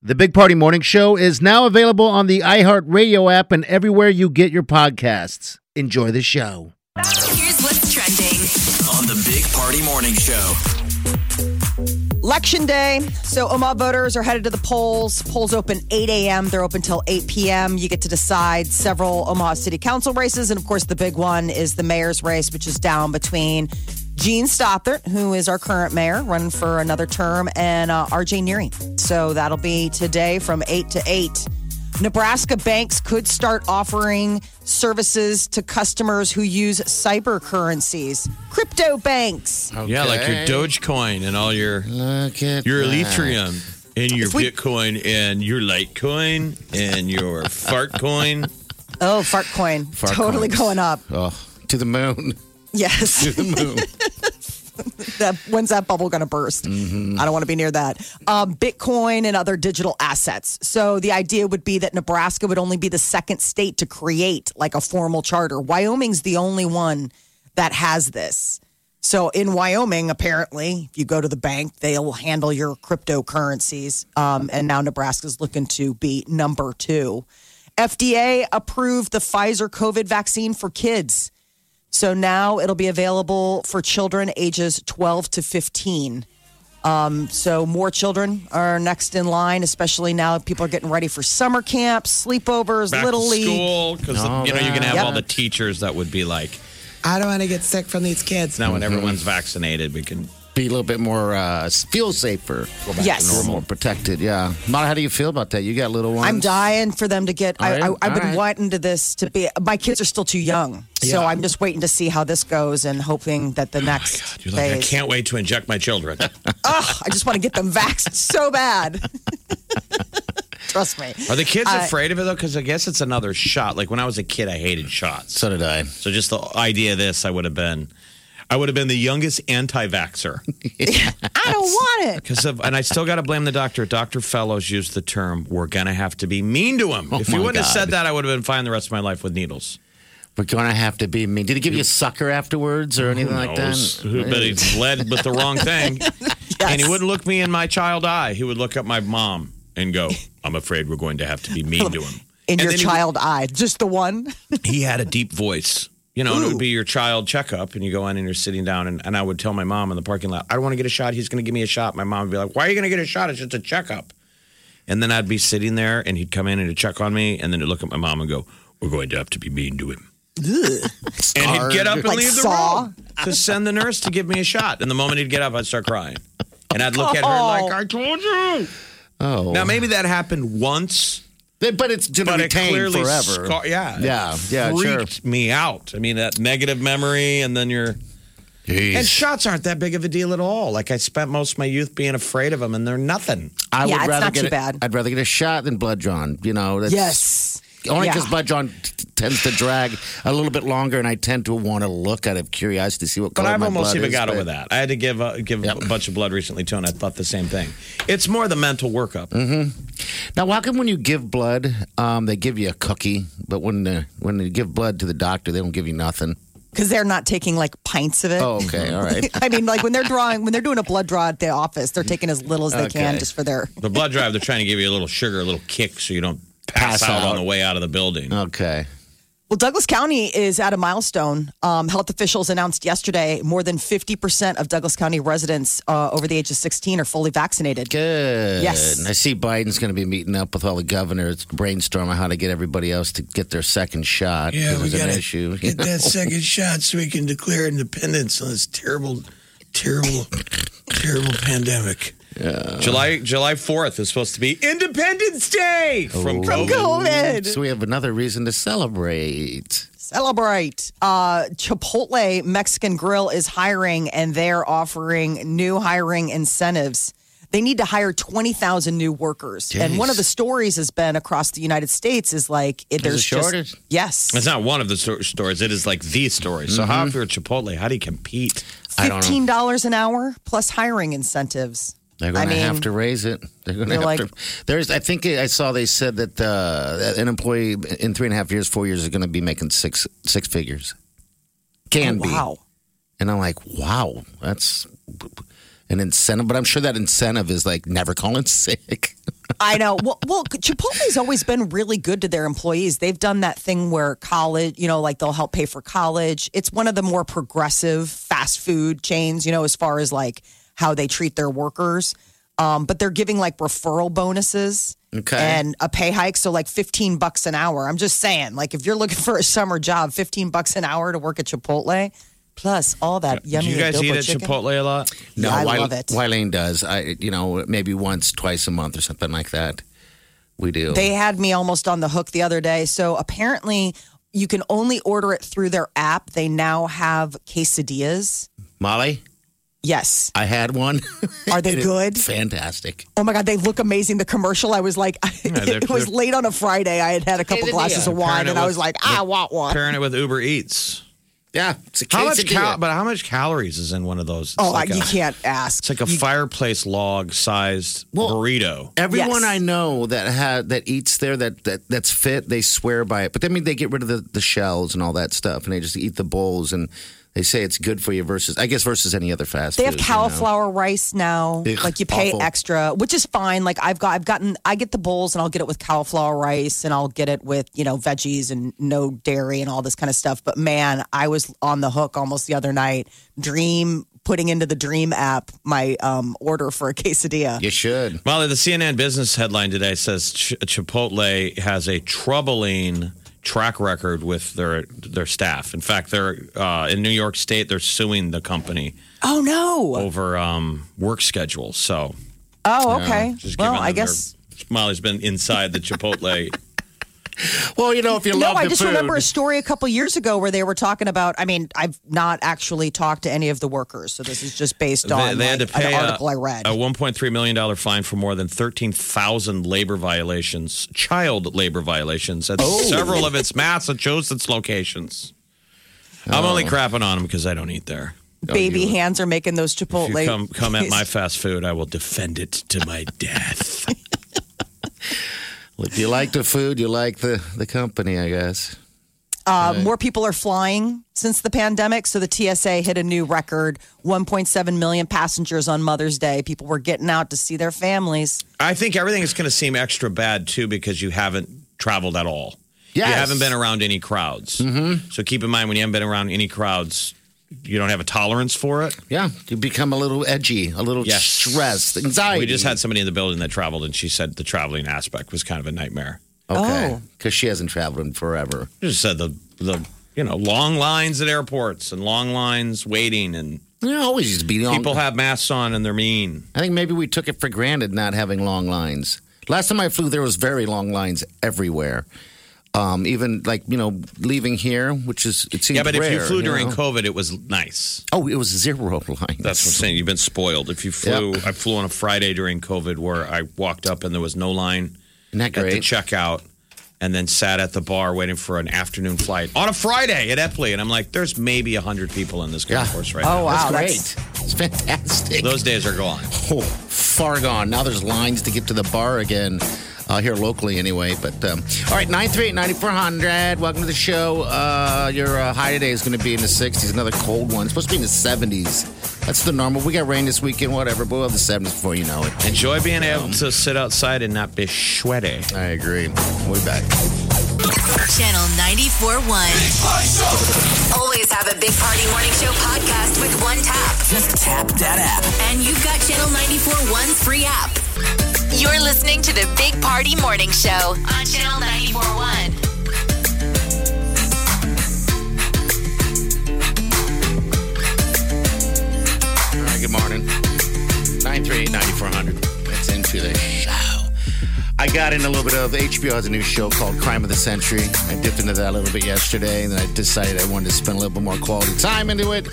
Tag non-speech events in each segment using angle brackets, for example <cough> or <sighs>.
The Big Party Morning Show is now available on the iHeartRadio app and everywhere you get your podcasts. Enjoy the show. Here's what's trending. on the Big Party Morning Show. Election day. So Omaha voters are headed to the polls. Polls open 8 a.m. They're open till 8 p.m. You get to decide several Omaha City Council races. And of course, the big one is the mayor's race, which is down between Jean Stothert, who is our current mayor, running for another term, and uh, RJ Neary. So that'll be today from 8 to 8. Nebraska banks could start offering services to customers who use cyber currencies, crypto banks. Yeah, like your Dogecoin and all your Look at your that. Ethereum and your If we- Bitcoin and your Litecoin and your <laughs> Fartcoin. Oh, fart coin. Fart totally coins. going up. Oh, to the moon. Yes. To the moon. <laughs> that when's that bubble going to burst? I don't want to be near that. Um, Bitcoin and other digital assets. So the idea would be that Nebraska would only be the second state to create like a formal charter. Wyoming's the only one that has this. So in Wyoming, apparently, if you go to the bank, they'll handle your cryptocurrencies. Um, and now Nebraska's looking to be number two. FDA approved the Pfizer COVID vaccine for kids. So now it'll be available for children ages 12 to 15. Um, so more children are next in line, especially now people are getting ready for summer camps, sleepovers, Back little to league. school because All you know you're gonna have that. all the teachers that would be like, I don't want to get sick from these kids. Now when everyone's vaccinated, we can. Be a little bit more, uh, feel safer. Yes. to normal. More protected, yeah. Mara, how do you feel about that? You got little ones? I'm dying for them to get. I, All right, I, I've all been right. wanting to this to be. My kids are still too young, so Yeah. I'm just waiting to see how this goes and hoping that the next You're like, I can't wait to inject my children. <laughs> oh, I just want to get them vaxxed so bad. <laughs> Trust me. Are the kids I- afraid of it though? Because I guess it's another shot. Like when I was a kid, I hated shots. So did I. So just the idea of this, I would have been, I would have been the youngest anti-vaxer. <laughs> I don't want it. Because of, and I still got to blame the doctor. Dr. Fellows used the term, we're going to have to be mean to him. Oh if he wouldn't have said that, I would have been fine the rest of my life with needles. We're going to have to be mean. Did he give you a sucker afterwards or anything like that? But he <laughs> led with the wrong thing. <laughs> And he wouldn't look me in my child eye. He would look at my mom and go, I'm afraid we're going to have to be mean to him. In And your child eye, just the one. he had a deep voice. You know, and it would be your child checkup, and you go in and you're sitting down, and, and I would tell my mom in the parking lot, I don't want to get a shot. He's going to give me a shot. My mom would be like, Why are you going to get a shot? It's just a checkup. And then I'd be sitting there, and he'd come in and he'd check on me, and then he'd look at my mom and go, We're going to have to be mean to him. And he'd get up and Like leave the Saw? room to send the nurse to give me a shot. And the moment he'd get up, I'd start crying. And I'd look at her like, oh. I told you. Oh. Now, maybe that happened once, but it's going to but it retain clearly forever. scar- yeah, Yeah, it yeah, sure. freaked me out. I mean, that negative memory, and then you're. Jeez. And shots aren't that big of a deal at all. Like I spent most of my youth being afraid of them, and they're nothing. I Yeah, would it's rather not get too a- bad. I'd rather get a shot than blood drawn. You know, that's, Yes. Only Yeah. because blood drawn t- tends to drag a little bit longer, and I tend to want to look out of curiosity to see what But color I've my almost blood even is, got but- over that. I had to give uh, give Yep. a bunch of blood recently too, and I thought the same thing. It's more the mental workup. Now, how come when you give blood, um, they give you a cookie, but when uh, when you give blood to the doctor, they don't give you nothing? Because they're not taking like pints of it. Oh, okay, all right. <laughs> I mean, like when they're drawing, when they're doing a blood draw at the office, they're taking as little as they can just for their. The blood drive, they're trying to give you a little sugar, a little kick, so you don't pass, Pass out, out. on the way out of the building. Okay. Well, Douglas County is at a milestone. Um, health officials announced yesterday more than 50% of Douglas County residents uh, over the age of 16 are fully vaccinated. Good. Yes. I see Biden's going to be meeting up with all the governors brainstorming how to get everybody else to get their second shot. Yeah, we gotta issue. get that <laughs> second shot so we can declare independence on this terrible, terrible, terrible pandemic. July July fourth is supposed to be Independence Day from From COVID. COVID. So we have another reason to celebrate. Celebrate. Uh, Chipotle Mexican Grill is hiring and they're offering new hiring incentives. they need to hire 20,000 new workers. And one of the stories has been across the United States is like it, There's a there's just- shortage? yes. It's not one of the sto- stores. It is like the story. So how if you're Chipotle, how do you compete? I don't know. $15 an hour plus hiring incentives. They're going I to have to raise it. They're going to have like- to. There's, I think I saw they said that uh, an employee in three and a half years, four years, is going to be making six six figures. Can Oh, be. wow. And I'm like, wow, that's an incentive. But I'm sure that incentive is like never calling <laughs> sick. I know. Well, well, Chipotle's always been really good to their employees. They've done that thing where college, you know, like they'll help pay for college. It's one of the more progressive fast food chains, you know, as far as like how they treat their workers. Um, but they're giving like referral bonuses Okay. and a pay hike. So like 15 bucks an hour. I'm just saying, like if you're looking <laughs> for a summer job, 15 bucks an hour to work at Chipotle, plus all that yummy. Do you guys eat at chicken. Chipotle a lot? No, I Wy- love it. Wylene does. I, you know, maybe once, twice a month or something like that. We do. They had me almost on the hook the other day. So apparently, you can only order it through their app. They now have quesadillas. Molly, Yes. I had one. <laughs> Are they good? Fantastic. Oh my God, they look amazing. The commercial, I was like, <laughs> they're- it was late on a Friday. I had had a couple glasses of wine Pairing it and I with- was like, I want one. Pairing it with Uber Eats. Yeah, it's a How much quesadilla. cal- but how much calories is in one of those? It's Oh, like you can't ask. It's like a You- fireplace log sized Well- burrito. Everyone Yes. I know that had that eats there that, that that's fit, they swear by it. But I mean, they get rid of the, the shells and all that stuff, and they just eat the bowls, and they say it's good for you versus, I guess, versus any other fast. They have food, you know? cauliflower rice now. Ugh, like you pay awful. extra, which is fine. Like I've got, I've gotten, I get the bowls and I'll get it with cauliflower rice and I'll get it with you know veggies and no dairy and all this kind of stuff. But man, I was on the hook almost the other night. Dream putting into the Dream app my um, order for a <laughs> quesadilla. You should. Molly, the CNN business headline today says Ch- Chipotle has a troubling track record with their their staff. In fact, they're uh, in New York State. They're suing the company Oh no! over um, work schedules. So, Oh okay. just well, I them their- guess. Molly's been inside the Chipotle. <laughs> Well, you know, if you No, love I the just food, remember a story a couple years ago where they were talking about. I mean, I've not actually talked to any of the workers, so this is just based they, on they had to pay an a, article I read. a 1.3 million dollar fine for more than 13,000 labor violations, child labor violations at Oh. several of its Massachusetts locations. I'm only Oh. crapping on them because I don't eat there. Baby hands are making those If Chipotle. you come come at my fast food, I will defend it to my death. <laughs> if you like the food, you like the the company, I guess. Uh, More people are flying since the pandemic. So the TSA hit a new record 1.7 million passengers on Mother's Day. People were getting out to see their families. I think everything is going to seem extra bad too because you haven't traveled at all. Yes. You haven't been around any crowds. Mm-hmm. So keep in mind when you haven't been around any crowds, you don't have a tolerance for it. Yeah, you become a little edgy, a little Yes. stressed, anxiety. We just had somebody in the building that traveled, and she said the traveling aspect was kind of a nightmare. okay Oh. because she hasn't traveled in forever. She just said the the you know long lines at airports and long lines waiting, and You know, always used to be long. people have masks on and they're mean. I think maybe we took it for granted not having long lines. Last time I flew, there was very long lines everywhere. Um, even like you know, leaving here, which is it seems Yeah, but if you rare, flew during know? COVID, it was nice. oh, it was zero lines. That's what I'm saying. You've been spoiled. If you flew, Yep. I flew on a Friday during COVID where I walked up and there was no line at the checkout and then sat at the bar waiting for an afternoon flight on a Friday at Eppley. And I'm like, there's maybe 100 people in this golf Yeah. course right Oh, now. wow. That's great. It's <laughs> fantastic. Those days are gone. Oh, far gone. Now there's lines to get to the bar again. Uh, here locally, anyway. But um, all right, 938 9400. Welcome to the show. Uh, your uh, high today is going to be in the 60s. Another cold one. It's supposed to be in the 70s. That's the normal. We got rain this weekend, whatever, but we'll have the 70s before you know it. Enjoy being able to sit outside and not be sweaty. I agree. We'll be back. Channel 94.1. Always have a Big Party Morning Show podcast with one tap. Just tap that app. And you've got Channel 94.1's free app. You're listening to the Big Party Morning Show on Channel 94.1. All right, good morning. 938 9400. That's into the show. I got in a little bit of HBO has a new show called Crime of the Century. I dipped into that a little bit yesterday, and then I decided I wanted to spend a little bit more quality time into it.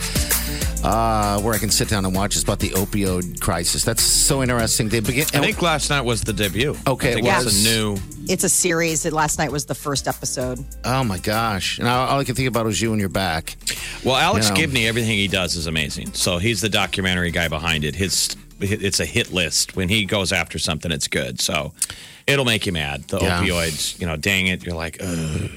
Uh, where I can sit down and watch. It's about the opioid crisis. That's so interesting. They begin. I think last night was the debut. Okay, I think it it's was. a new. It's a series. Last night was the first episode. Oh my gosh! And all, all I can think about was you and your back. Well, Alex You know. Gibney, everything he does is amazing. So he's the documentary guy behind it. His it's a hit list. When he goes after something, it's good. So it'll make you mad. The Yeah. opioids, you know, dang it, you're like, Ugh.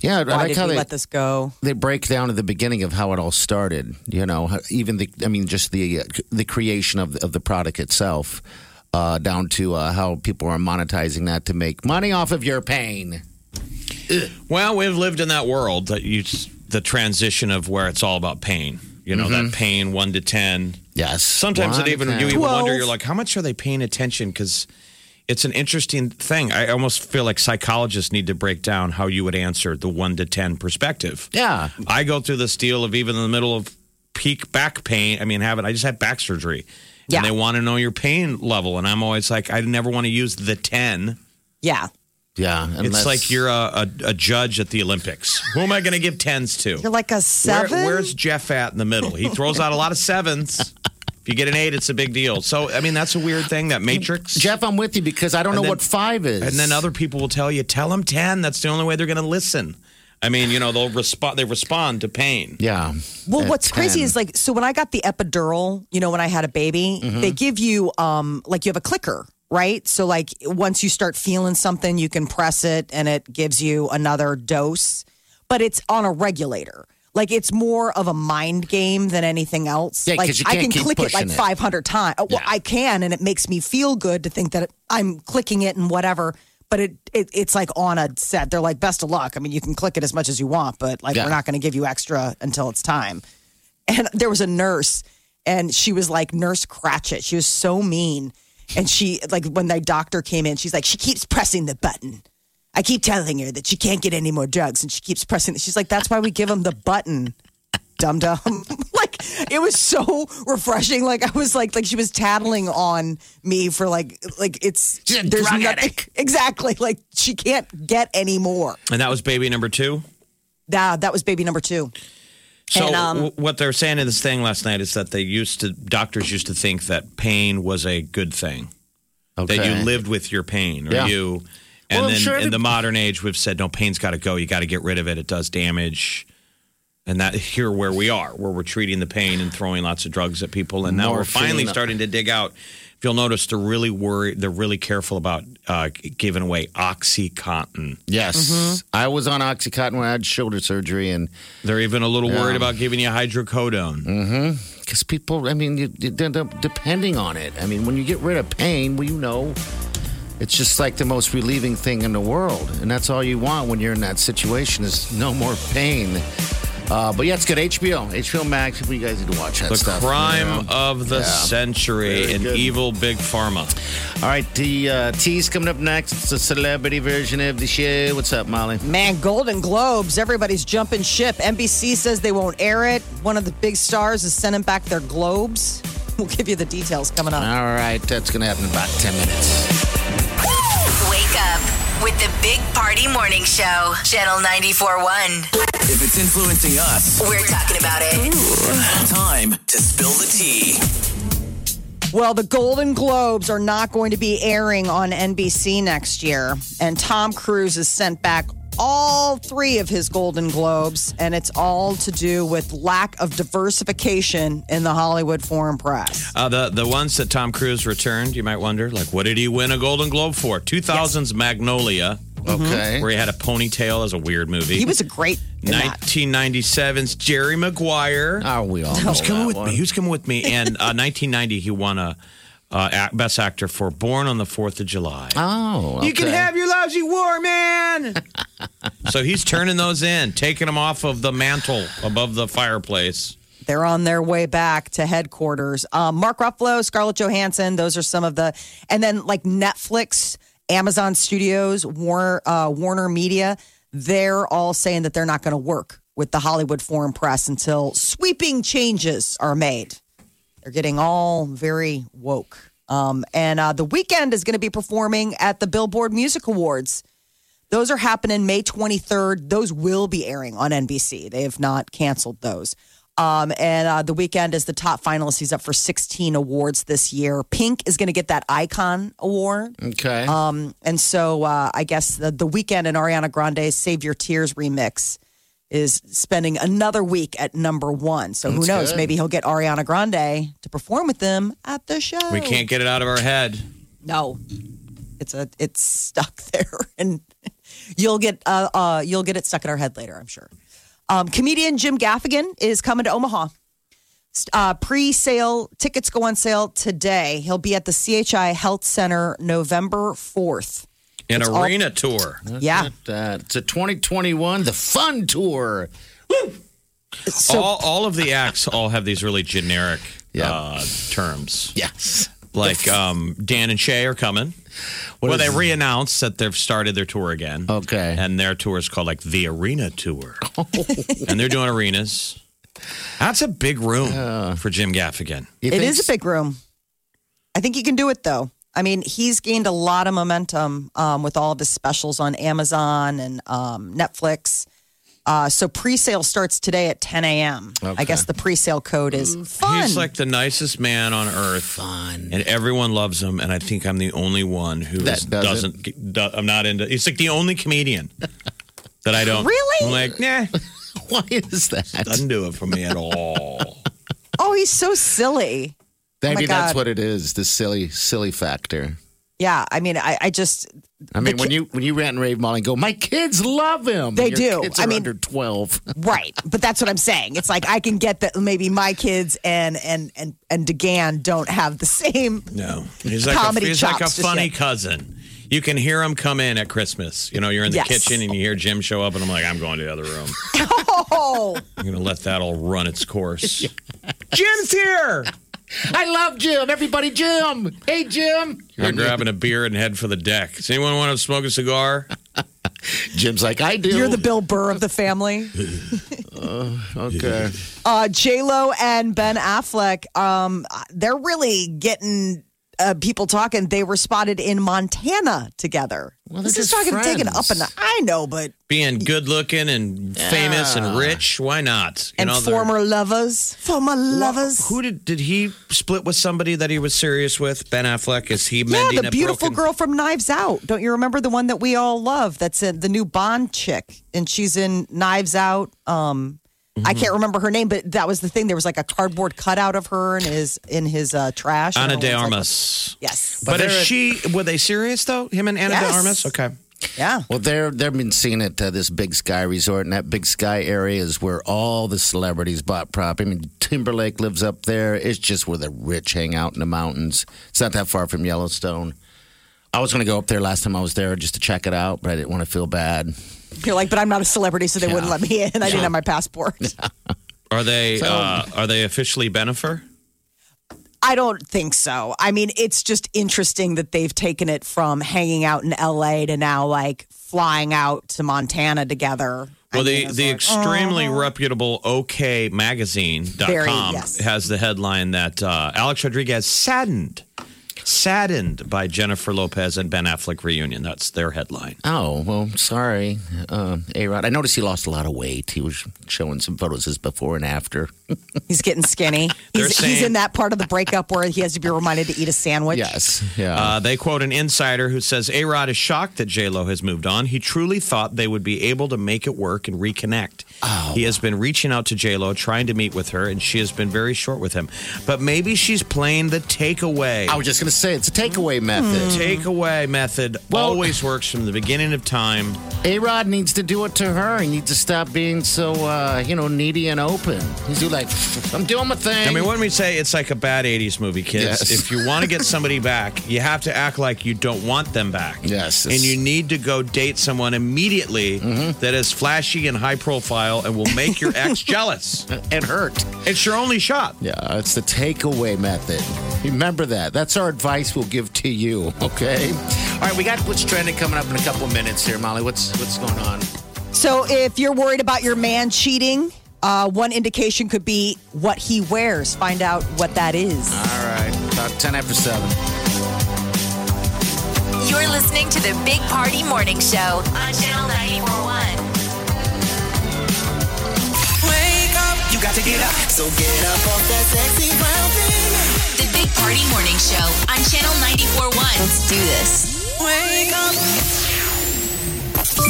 Yeah, I Why like did how we they let this go? they break down at the beginning of how it all started. You know, even the I mean, just the uh, the creation of of the product itself, uh, down to uh, how people are monetizing that to make money off of your pain. Well, we've lived in that world that you the transition of where it's all about pain. You know that pain one to ten. Yes. Sometimes One it even you even wonder. You're like, how much are they paying attention? Because it's an interesting thing. I almost feel like psychologists need to break down how you would answer the one to ten perspective. Yeah. I go through this deal of even in the middle of peak back pain. I mean, have it. I just had back surgery, Yeah. and they want to know your pain level, and I'm always like, I never want to use the ten. Yeah. Yeah. It's like you're a, a, a judge at the Olympics. Who am I going to give tens to? You're like a Where- seven. where's Jeff at in the middle? He throws out a lot of sevens. <laughs> If you get an eight, it's a big deal. So, I mean, that's a weird thing, that matrix. Jeff, I'm with you because I don't And know then- what five is. And then other people will tell you, tell them 10. That's the only way they're going to listen. I mean, you know, they'll respond, they respond to pain. Yeah. Well, At what's crazy is like, so when I got the epidural, you know, when I had a baby, Mm-hmm. they give you, um, like, you have a clicker, right? So, like, once you start feeling something, you can press it and it gives you another dose, but it's on a regulator. Like, it's more of a mind game than anything else. Yeah, like, 'cause you I can't can keep click it like pushing it. 500 times. Well, Yeah. I can, and it makes me feel good to think that I'm clicking it and whatever. But it, it it's like on a set. They're like, best of luck. I mean, you can click it as much as you want, but like, Yeah. we're not going to give you extra until it's time and there was a nurse and she was like nurse Ratched she was so mean and she like when the doctor came in she's like she keeps pressing the button i keep telling her that she can't get any more drugs and she keeps pressing it she's like that's why we give them the button dum dum <laughs> like it was so refreshing like i was like like she was tattling on me for like like it's She's a drug nothing addict. <laughs> exactly like she can't get any more And that was baby number two. that that was baby number two So, And, um, what they're saying in this thing last night is that they used to, doctors used to think that pain was a good thing, okay. that you lived with your pain or Yeah. you. And Well, I'm then sure in the modern age, we've said, no, pain's got to go. You got to get rid of it. It does damage. And that here where we are, where we're treating the pain and throwing lots of drugs at people. And now we're Morphine. finally starting to dig out. If you'll notice, they're really worried, they're really careful about uh, giving away Oxycontin. Yes. Mm-hmm. I was on Oxycontin when I had shoulder surgery, and They're even a little Yeah. worried about giving you hydrocodone. because people, I mean, you, you end up depending on it. I mean, when you get rid of pain, well, you know, it's just like the most relieving thing in the world, and that's all you want when you're in that situation is no more pain. Uh, but yeah, it's good. HBO, HBO Max. You guys need to watch that The stuff. crime you know? of the Yeah. century Very and evil big pharma. All right, the uh, tea's coming up next. It's a celebrity version of the show. What's up, Molly? Man, Golden Globes, everybody's jumping ship. NBC says they won't air it. One of the big stars is sending back their globes. <laughs> We'll give you the details coming up. All right, that's going to happen in about 10 minutes. Wake up with the Big Party Morning Show, Channel 94.1. If it's influencing us, We're talking about it. time to spill the tea. Well, the Golden Globes are not going to be airing on NBC next year. And Tom Cruise has sent back all three of his Golden Globes, and it's all to do with lack of diversification in the Hollywood foreign press. Uh, the the ones that Tom Cruise returned, you might wonder, like, what did he win a Golden Globe for? 2000's Magnolia, Okay. where he had a ponytail as a weird movie. He was a great in that. 1997's Jerry Maguire. Oh, we all know Who's coming that with one. me? Who's coming with me? And uh, <laughs> 1990, he won a uh, best actor for Born on the Fourth of July. Oh, You can have your lousy war, man. <laughs> so he's turning those in, taking them off of the mantle above the fireplace. They're on their way back to headquarters. Um, Mark Ruffalo, Scarlett Johansson, those are some of the, and then like Netflix, Amazon Studios, Warner, uh, Warner Media, they're all saying that they're not going to work with the Hollywood foreign press until sweeping changes are made. They're getting all very woke. Um, and uh, the Weeknd is going to be performing at the Billboard Music Awards. Those are happening May 23rd. Those will be airing on NBC. They have not canceled those. Um, and uh, the Weeknd is the top finalist. He's up for 16 awards this year. Pink is going to get that Icon Award. Okay. Um, and so uh, I guess the, the Weeknd and Ariana Grande's Save Your Tears remix is spending another week at number one. So who That's knows? good. Maybe he'll get Ariana Grande to perform with them at the show. We can't get it out of our head. No, it's a it's stuck <laughs> there, and you'll get uh, uh you'll get it stuck in our head later. I'm sure. Um, comedian Jim Gaffigan is coming to Omaha. Uh, pre-sale tickets go on sale today. He'll be at the CHI Health Center November fourth. An It's all- arena tour. Yeah, Uh, it's a 2021, the fun tour. so all, all of the acts all have these really generic Yeah. uh, terms. Yes. Like um, Dan and Shay are coming. What well, they re-announced that they've started their tour again. Okay. And their tour is called like the Arena Tour. <laughs> and they're doing arenas. That's a big room for Jim Gaffigan. You it think is a big room. I think he can do it though. I mean, he's gained a lot of momentum um, with all of his specials on Amazon and um, Netflix. Uh, so pre-sale starts today at 10 a.m. I guess the pre-sale code is fun. He's like the nicest man on earth. Fun. And everyone loves him, and I think I'm the only one who That is- doesn't. doesn't. Do, I'm not into. He's like the only comedian <laughs> that I don't. Really? I'm like, nah, <laughs> Why is that? doesn't do it for me at all. oh, he's so silly. Oh maybe my that's what it is. The silly, silly factor. Yeah, I mean, I, I just I mean, when you when you rant and rave Molly and go, my kids love him. They Your do. Kids I mean- under twelve. <laughs> right, but that's what I'm saying. It's like I can get that maybe my kids and and and and DeGan don't have the same. No, he's like Comedy a, he's like a funny yet. cousin. You can hear him come in at Christmas. You know, you're in the Yes. kitchen and you hear Jim show up, and I'm like, I'm going to the other room. <laughs> Oh, I'm going to let that all run its course. <laughs> Jim's here. I love Jim. Everybody, Jim. Hey, Jim. You're grabbing a beer and head for the deck. Does anyone want to smoke a cigar? <laughs> Jim's like, I do. you're the Bill Burr of the family. <laughs> okay. Uh, J Lo and Ben Affleck, um, they're really getting uh, people talking. They were spotted in Montana together. Well, this they're is just talking taken up, friends. and I know, but Being good looking and famous and rich, why not? You and know, former lovers, former lovers. Who did did he split with somebody that he was serious with? Ben Affleck is he yeah, the a beautiful broken- girl from Knives Out. Don't you remember the one that we all love? That's in, the new Bond chick, and she's in Knives Out. Um, I Mm-hmm. can't remember her name, but that was the thing. There was like a cardboard cutout of her in his in his uh, trash. Ana And de everyone's like, Yes. But, is they're- she? Were they serious though? Him and Anna Yes. de Armas? Okay. Yeah. Well, they're they've been seen at uh, this Big Sky Resort, and that Big Sky area is where all the celebrities bought property. I mean, Timberlake lives up there. It's just where the rich hang out in the mountains. It's not that far from Yellowstone. I was going to go up there last time I was there just to check it out, but I didn't want to feel bad. You're like, but I'm not a celebrity, so they wouldn't let me in. I didn't have my passport. <laughs> Are they <laughs> So- uh, are they officially Bennifer? I don't think so. I mean, it's just interesting that they've taken it from hanging out in LA to now like flying out to Montana together. Well, mean, the the like, extremely oh. reputable OK Magazine.com Very, yes. has the headline that uh, Alex Rodriguez saddened saddened by Jennifer Lopez and Ben Affleck reunion. That's their headline. Oh, well, sorry, uh, A-Rod. I noticed he lost a lot of weight. He was showing some photos of his before and after. <laughs> He's getting skinny. He's, saying- he's in that part of the breakup where he has to be reminded to eat a sandwich. yes. Yeah. Uh, they quote an insider who says A Rod is shocked that J Lo has moved on. He truly thought they would be able to make it work and reconnect. He has been reaching out to J Lo, trying to meet with her, and she has been very short with him. But maybe she's playing the takeaway. I was just going to say it's a takeaway method. Takeaway method Well- always works from the beginning of time. A Rod needs to do it to her. He needs to stop being so, uh, you know, needy and open. He's like, I'm doing my thing. I mean, when we say it's like a bad 80s movie, kids, Yes. if you want to get somebody back, you have to act like you don't want them back. Yes. And you need to go date someone immediately Mm-hmm. that is flashy and high profile and will make your ex <laughs> jealous. and hurt. It's your only shot. Yeah, it's the takeaway method. Remember that. That's our advice we'll give to you, okay? All right, we got what's trending coming up in a couple of minutes here, Molly. What's what's going on? So if you're worried about your man cheating, uh, one indication could be what he wears. Find out what that is. All right, about 10 after 7. You're listening to the Big Party Morning Show on Channel 941. You got to get up. So get up off that sexy brown thing. The Big Party Morning Show on Channel 94.1. Let's do this. Wake up.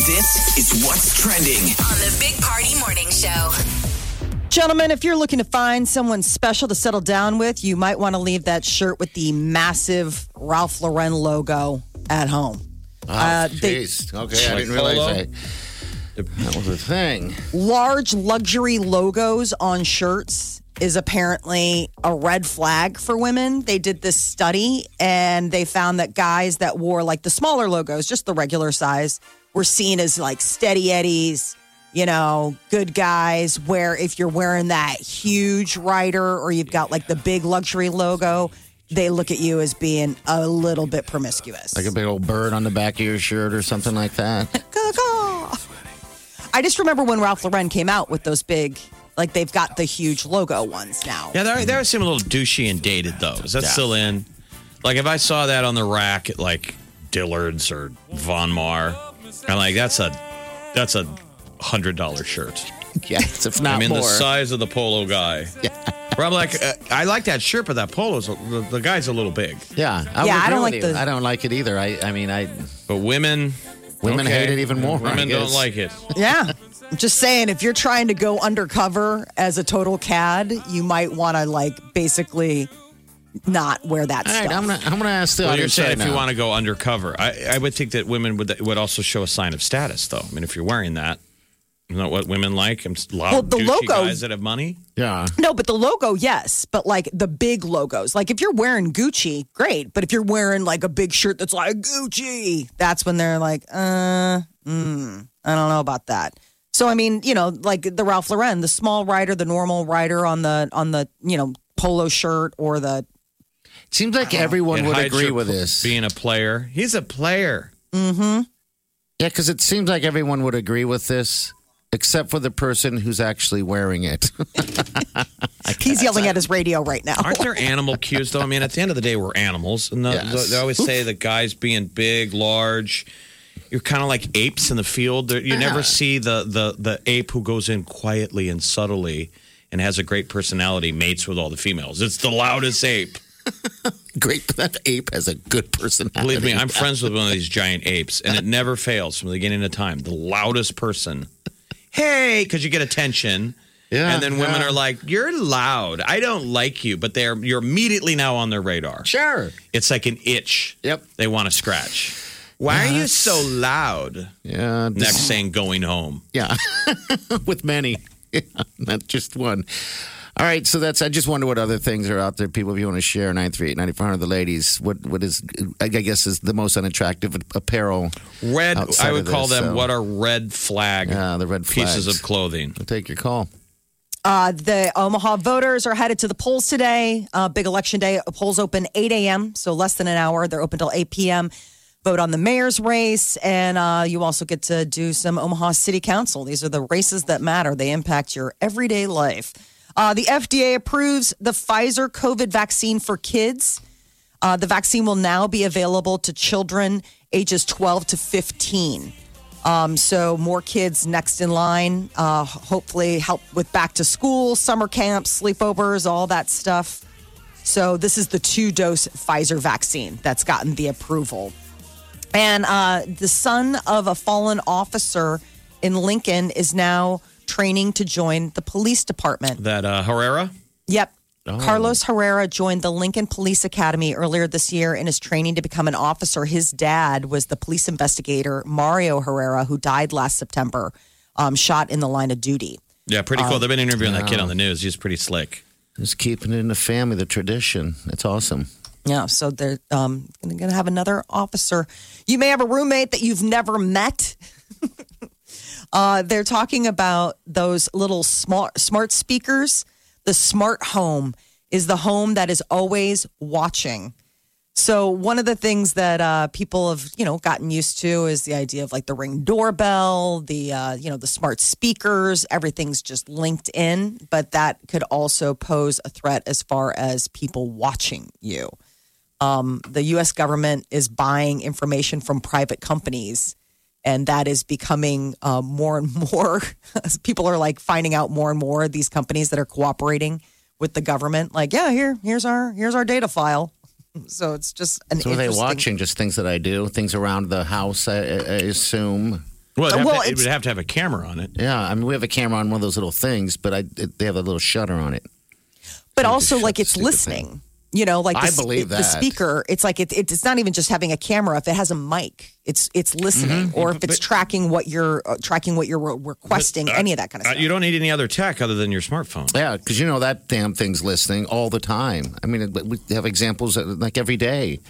This is what's trending. On the Big Party Morning Show. Gentlemen, if you're looking to find someone special to settle down with, you might want to leave that shirt with the massive Ralph Lauren logo at home. Oh, Uh, they- jeez. okay, I didn't realize that. That was a thing. Large luxury logos on shirts is apparently a red flag for women. They did this study and they found that guys that wore like the smaller logos, just the regular size, were seen as like steady eddies, you know, good guys. Where if you're wearing that huge rider or you've got like the big luxury logo, they look at you as being a little bit promiscuous. Like a big old bird on the back of your shirt or something like that. <laughs> Caw-caw. I just remember when Ralph Lauren came out with those big, like they've got the huge logo ones now. Yeah, that, that would seem a little douchey and dated, though. Is that Yeah. still in? Like, if I saw that on the rack at like Dillard's or Von Maur, I'm like, that's a that's a hundred dollar shirt. <laughs> yes, if not I mean, more. the size of the polo guy. Yeah. Where I'm like, uh, I like that shirt, but that polo's the, the guy's a little big. yeah, I, Yeah, would I don't agree like you. the- I don't like it either. I, I mean, I But women, Women okay. hate it even more, I Women don't guess. like it. Yeah. I'm just saying, if you're trying to go undercover as a total cad, you might want to like basically not wear that All stuff. right, I'm gonna, I'm gonna ask the Well, you're audience saying right if you now. want to go undercover, I, I would think that women would would also show a sign of status, though. I mean, if you're wearing that, isn't that what women like? I'm s- loud, Well, the douchey logo- guys that have money. Yeah, no, but the logo, yes. But like the big logos, like if you're wearing Gucci, great. But if you're wearing like a big shirt that's like Gucci, that's when they're like, uh, mm, I don't know about that. So I mean, you know, like the Ralph Lauren, the small rider, the normal rider on the on the you know polo shirt or the It seems like everyone would agree with this. Being a player, he's a player. Mm-hmm. Yeah, because it seems like everyone would agree with this, except for the person who's actually wearing it. <laughs> he's yelling at his radio right now. Aren't there animal cues though? I mean, at the end of the day, we're animals, and the, Yes. they always say that guys being big, large. You're kind of like apes in the field. There- You never uh-huh. see the, the the ape who goes in quietly and subtly and has a great personality, mates with all the females. It's the loudest ape. <laughs> Great, that ape has a good personality. Believe me, I'm friends with one of these giant apes, and it never fails from the beginning of time. The loudest person, hey, because you get attention. Yeah, and then women yeah. are like, "You're loud. I don't like you," but they're you're immediately now on their radar. Sure. It's like an itch. Yep. They want to scratch. Why are you so loud? Yeah. Next saying going home. Yeah, <laughs> with many, <laughs> yeah, not just one. All right, so that's. I just wonder what other things are out there. People, if you want to share, nine three eight ninety four hundred. The ladies, what what is? I guess is the most unattractive apparel. Red, I would call this, them so- what are red flag Yeah, the red pieces of clothing. I'll take your call. Uh, the Omaha voters are headed to the polls today. Uh, big election day. Polls open 8 a.m., so less than an hour. They're open till 8 p.m. Vote on the mayor's race, and uh, you also get to do some Omaha City Council. These are the races that matter. They impact your everyday life. Uh, the FDA approves the Pfizer COVID vaccine for kids. Uh, the vaccine will now be available to children ages 12 to 15. Um, so more kids next in line. Uh, hopefully, help with back to school, summer camps, sleepovers, all that stuff. So this is the two dose Pfizer vaccine that's gotten the approval. And uh, the son of a fallen officer in Lincoln is now training to join the police department. That uh, Herrera? Yep. Carlos Herrera joined the Lincoln Police Academy earlier this year and is training to become an officer. His dad was the police investigator, Mario Herrera, who died last September, um, shot in the line of duty. Yeah, pretty Um, cool. They've been interviewing that kid on the news. He's pretty slick. Just keeping it in the family, the tradition. That's awesome. Yeah, so they're um, going to have another officer. You may have a roommate that you've never met. <laughs> uh, they're talking about those little smart smart speakers. The smart home is the home that is always watching. So one of the things that uh, people have, you know, gotten used to is the idea of like the ring doorbell, the uh, you know the smart speakers. Everything's just linked in, but that could also pose a threat as far as people watching you. Um, the U.S. government is buying information from private companies, And that is becoming uh, more and <laughs> more. people are like finding out more and more these companies that are cooperating with the government. Like, yeah, here, here's our here's our data file. So it's just an. So are they watching just things that I do, things around the house, I, I assume. Well, it'd have, Well, to, it would have to have a camera on it. Yeah, I mean, we have a camera on one of those little things, but I, it, they have a little shutter on it. but Like also like it's stupid listening. You know, like the, I s- believe the that. speaker. It's like it, it's not even just having a camera. If it has a mic, it's it's listening, Mm-hmm. or if it's tracking what you're uh, tracking what you're re- requesting, any of that kind of Uh, stuff. you don't need any other tech other than your smartphone. Yeah, because you know that damn thing's listening all the time. I mean, it- we have examples that, like every day.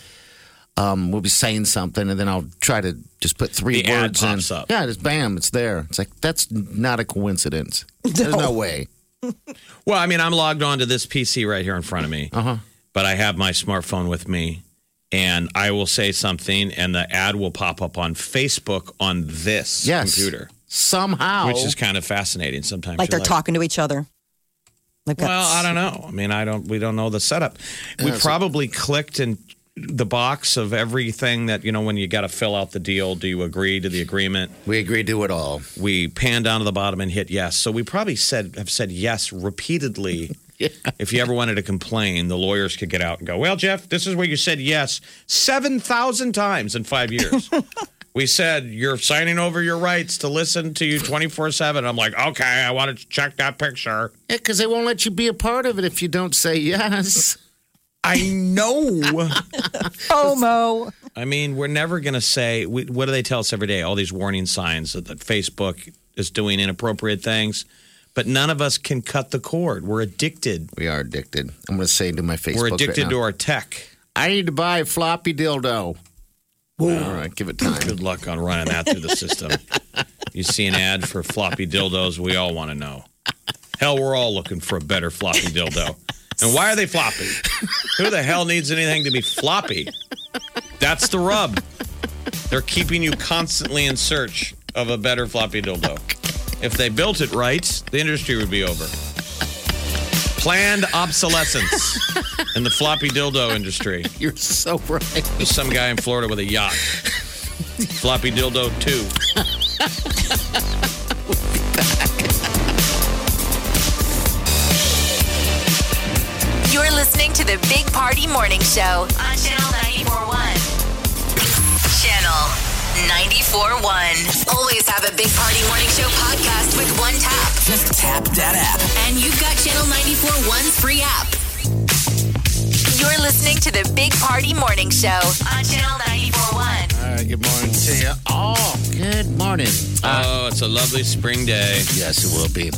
Um, we'll be saying something, and then I'll try to just put three The ad words pops in. up. Yeah, just bam, it's there. It's like that's not a coincidence. <laughs> There's no way. Well, I mean, I'm logged on to this PC right here in front of me, Uh-huh. But I have my smartphone with me, and I will say something, and the ad will pop up on Facebook on this Yes. computer, Somehow, which is kind of fascinating. Sometimes, like You're they're talking to each other. Like Well, I don't know. I mean, I don't. We don't know the setup. We Yeah, so- probably clicked in the box of everything that you know when you got to fill out the deal. Do you agree to the agreement? we agree to it all. We pan down to the bottom and hit yes. So we probably said have said yes repeatedly. <laughs> <laughs> If you ever wanted to complain, the lawyers could get out and go, "Well, Jeff, this is where you said yes seven thousand times in five years." <laughs> we said you're signing over your rights to listen to you twenty four seven. I'm like, okay, I wanted to check that picture. Yeah, because they won't let you be a part of it if you don't say yes. I know. <laughs> FOMO. I mean, we're never going to say, we, what do they tell us every day? All these warning signs that, that Facebook is doing inappropriate things, but none of us can cut the cord. We're addicted. We are addicted. I'm going to say to my Facebook. We're addicted right to our tech. I need to buy a floppy dildo. All right, give it time. Good luck on running that through the system. <laughs> you see an ad for floppy dildos, we all want to know. Hell, we're all looking for a better floppy dildo. And why are they floppy? <laughs> Who the hell needs anything to be floppy? That's the rub. They're keeping you constantly in search of a better floppy dildo. Oh, If they built it right, the industry would be over. Planned obsolescence in the floppy dildo industry. <laughs> You're so right. There's some guy in Florida with a yacht. Floppy dildo 2. You're listening to the Big Party Morning Show on Channel 941. Channel 941. Always have a Big Party Morning Show podcast with one tap. Just tap that app. And you've got Channel 941's free app. You're listening to the Big Party Morning Show on Channel 941. All good morning to you. Oh, good morning. Oh, it's a lovely spring day. Yes, it will be.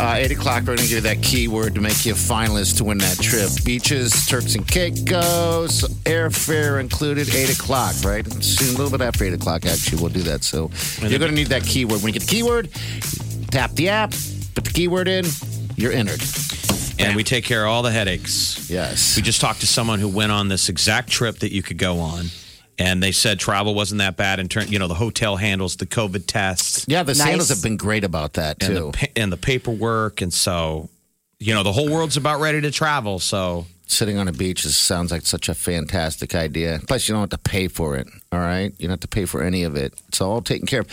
Uh, 8 o'clock, we're going to give you that keyword to make you a finalist to win that trip. Beaches, Turks and Caicos, airfare included, 8 o'clock, right? Soon, a little bit after 8 o'clock, actually, we'll do that. So you're going to need that keyword. When you get the keyword, tap the app, put the keyword in, you're entered. And we take care of all the headaches. Yes. We just talked to someone who went on this exact trip that you could go on. And they said travel wasn't that bad in turn. You know, the hotel handles the COVID tests yeah, the Nice. sandals have been great about that, and too. the, pa- and the paperwork. And so, you know, the whole world's about ready to travel. So sitting on a beach is, sounds like such a fantastic idea. Plus, you don't have to pay for it. All right, you don't have to pay for any of it. It's all taken care of.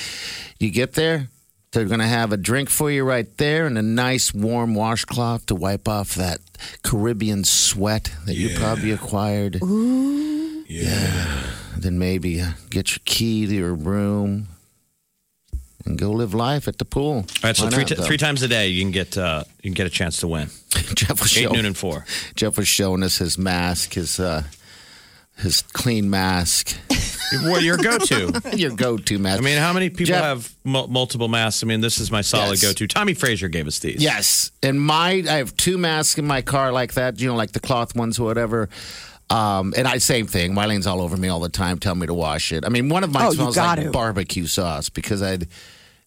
You get there, they're going to have a drink for you right there, and a nice warm washcloth to wipe off that Caribbean sweat that you probably acquired. Ooh, yeah. Then maybe uh, get your key to your room. And go live life at the pool. All right, so Why three, not, t- three times a day you can get uh, you can get a chance to win. <laughs> Jeff was Eight, showing- noon, and four. Jeff was showing us his mask, his uh, his clean mask, <laughs> Well, your go-to. <laughs> your go-to mask. I mean, how many people Jeff- have mul- multiple masks? I mean, this is my solid Yes. go-to. Tommy Fraser gave us these. yes, and my I have two masks in my car like that. You know, like the cloth ones, or whatever. Um, and I same thing. Mylene's all over me all the time, telling me to wash it. I mean, one of mine Oh, you smells like to. barbecue sauce because I'd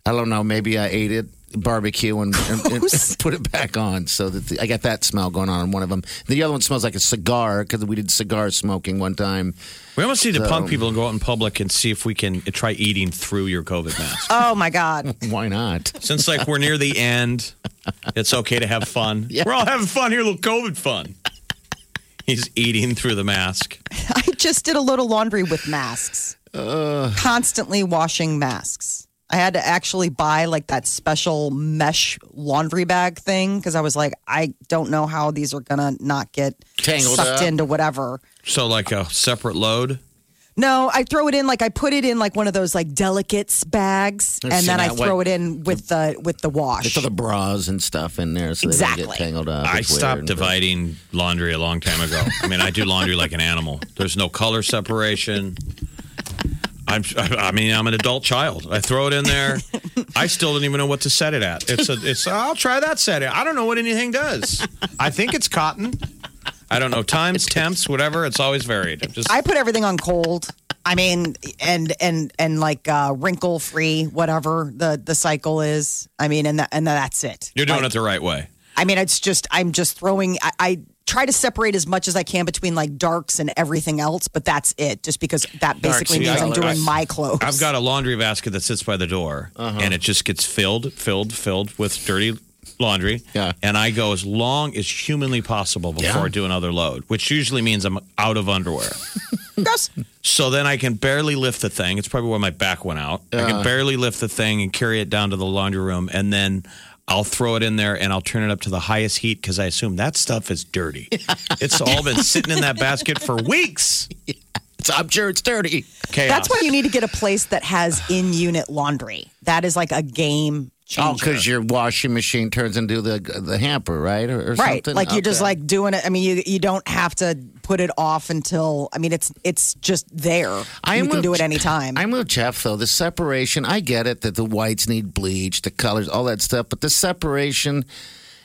I don't know, maybe I ate it barbecue and, and, <laughs> and <laughs> put it back on. So that the, I got that smell going on in one of them. The other one smells like a cigar because we did cigar smoking one time. We almost need to punk people and go out in public and see if we can try eating through your COVID mask. <laughs> Oh my God. Why not? Since like we're near the end, it's okay to have fun. Yeah. We're all having fun here, a little COVID fun. He's eating through the mask. <laughs> I just did a load of laundry with masks. constantly washing masks. I had to actually buy like that special mesh laundry bag thing because I was like, I don't know how these are gonna not get Tangled sucked up. into whatever. So like a separate load. No, I throw it in like I put it in like one of those like delicates bags, I've and then I that, throw what- it in with the with the They wash. throw the bras and stuff in there so they don't Exactly. get tangled up. I It's stopped weird. dividing laundry a long time ago. I mean, I do laundry like an animal. There's no color separation. I'm, I mean, I'm an adult child. I throw it in there. I still don't even know what to set it at. It's a, it's. I'll try that setting. I don't know what anything does. I think it's cotton. I don't know times, temps, whatever. It's always varied. I'm just I put everything on cold. I mean, and and and like uh, wrinkle free, whatever the the cycle is. I mean, and that, and that's it. you're doing Like, it the right way. I mean, it's just I'm just throwing. I, I try to separate as much as I can between like darks and everything else, but that's it. Just because that basically see, means I- I'm doing I- my clothes. I've got a laundry basket that sits by the door, Uh-huh. and it just gets filled, filled, filled with dirty laundry. Yeah. And I go as long as humanly possible before Yeah. I do another load, which usually means I'm out of underwear. <laughs> Gross. so then I can barely lift the thing. It's probably where my back went out. I can barely lift the thing and carry it down to the laundry room, and then. I'll throw it in there and I'll turn it up to the highest heat because I assume that stuff is dirty. <laughs> it's all been sitting in that basket for weeks. <laughs> It's, I'm sure it's dirty. Chaos. That's why you need to get a place that has in unit laundry. That is like a game changer. Oh, because your washing machine turns into the the hamper, right? Or, or right something? like you're just like doing it i mean you you don't have to put it off until i mean it's it's just there I you can do it anytime I'm with Jeff though. The separation, I get it that the whites need bleach, the colors, all that stuff, but the separation,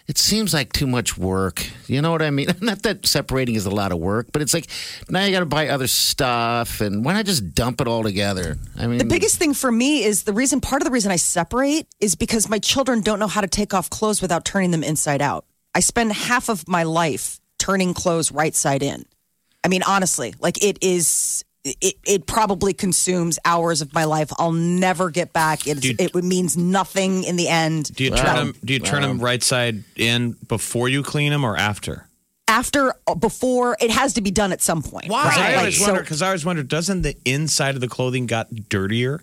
it seems like too much work. You know what I mean? <laughs> Not that separating is a lot of work, but it's like now you got to buy other stuff, and why not just dump it all together? I mean, the biggest thing for me is the reason part of the reason i separate is because my children don't know how to take off clothes without turning them inside out i spend half of my life turning clothes right side in i mean honestly like it is it, it probably consumes hours of my life. I'll never get back. It, you- it means nothing in the end. Do you turn Wow. them? Do you turn them right side in before you clean them or after? After, uh, before, it has to be done at some point. Because I Right? Like, always so- wonder. Because I always wonder, doesn't the inside of the clothing got dirtier?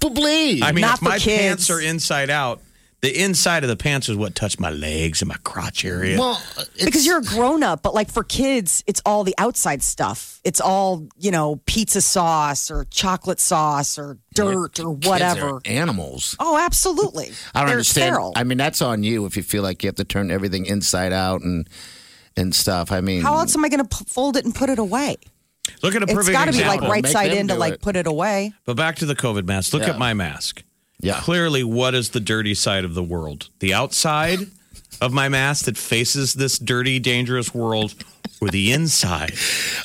probably. I mean, Not if my kids. pants are inside out, the inside of the pants is what touched my legs and my crotch area. well, it's, because you're a grown up, but like for kids, it's all the outside stuff. It's all, you know, pizza sauce or chocolate sauce or dirt or kids are whatever. animals. Oh, absolutely. <laughs> I don't They're understand. feral. I mean, that's on you if you feel like you have to turn everything inside out and and stuff. I mean, How else am I going to fold it and put it away? Look at a It's perfect got to be like right Make side them in to do like it. put it away. But back to the COVID mask. Look Yeah. at my mask. Yeah. Clearly, what is the dirty side of the world? The outside of my mask that faces this dirty, dangerous world, or the inside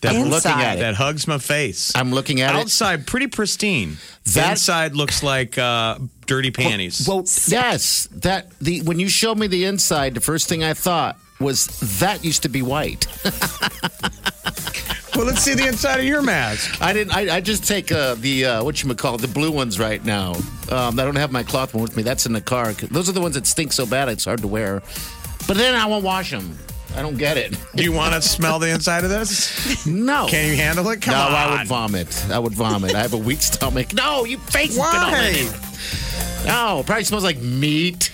that, I'm looking at it. that hugs my face? I'm looking at it. outside, pretty pristine. That- inside looks like uh, dirty panties. Well, yes, that the when you showed me the inside, the first thing I thought was that used to be white. <laughs> Well, let's see the inside of your mask. I didn't. I, I just take uh, the uh, what you call the blue ones right now. Um, I don't have my cloth one with me. That's in the car. Those are the ones that stink so bad it's hard to wear. But then I won't wash them. I don't get it. Do you want to smell the inside of this? <laughs> No. Can you handle it? Come no, on. I would vomit. I would vomit. I have a weak stomach. No, you face it. Why? No, it probably smells like meat.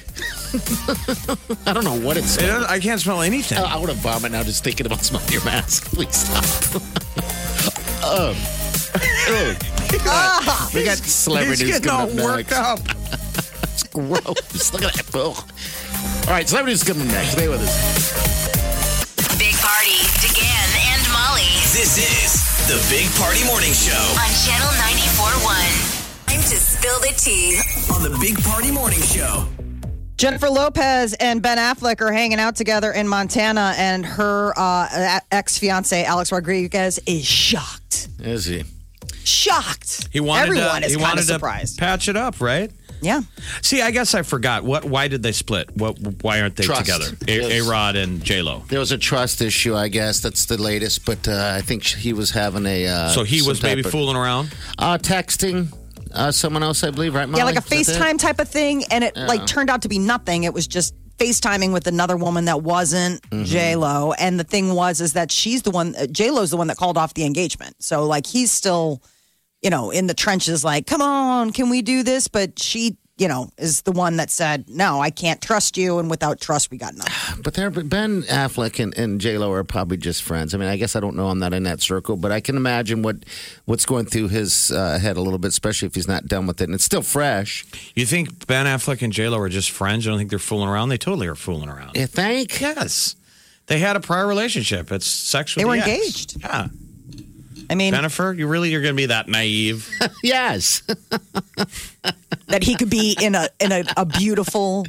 <laughs> I don't know what it It smells. doesn't- I can't smell anything. I want to vomit now just thinking about smelling your mask. <laughs> Please stop. um, ugh. we got celebrities He's getting all coming up worked next. up. <laughs> Gross. Look at that. Ugh. All right, celebrities coming next. Stay with us. Big Party, DeGan and Molly This is the Big Party Morning Show on Channel 94.1. Time to spill the tea. on the Big Party Morning Show. Jennifer Lopez and Ben Affleck are hanging out together in Montana, and her uh, ex fiance, Alex Rodriguez, is shocked. Is he? Shocked. He wanted Everyone to, is he kind wanted of surprised. to patch it up, right? yeah. See, I guess I forgot. What? Why did they split? What? Why aren't they Trust. together? Yes. A Rod and J Lo. There was a trust issue, I guess. That's the latest, but uh, I think he was having a. Uh, So he was maybe of- fooling around. Uh, texting uh, someone else, I believe, right? Molly? Yeah, like a Is that it? FaceTime type of thing, and it like turned out to be nothing. It was just FaceTiming with another woman that wasn't Mm-hmm. J Lo, and the thing was is that she's the one. J Lo's the one that called off the engagement. So like he's still you know, in the trenches, like, come on, can we do this? But she, you know, is the one that said, no, I can't trust you. And without trust, we got nothing. <sighs> But there, Ben Affleck and, and J Lo are probably just friends. I mean, I guess I don't know. I'm not in that circle, but I can imagine what what's going through his uh, head a little bit, especially if he's not done with it, and it's still fresh. You think Ben Affleck and J Lo are just friends? You don't think they're fooling around? They totally are fooling around. You think? Yes. They had a prior relationship. It's sexual. They were engaged. Yeah. I mean, Jennifer, you really you're going to be that naive? <laughs> Yes. that he could be in a in a, a beautiful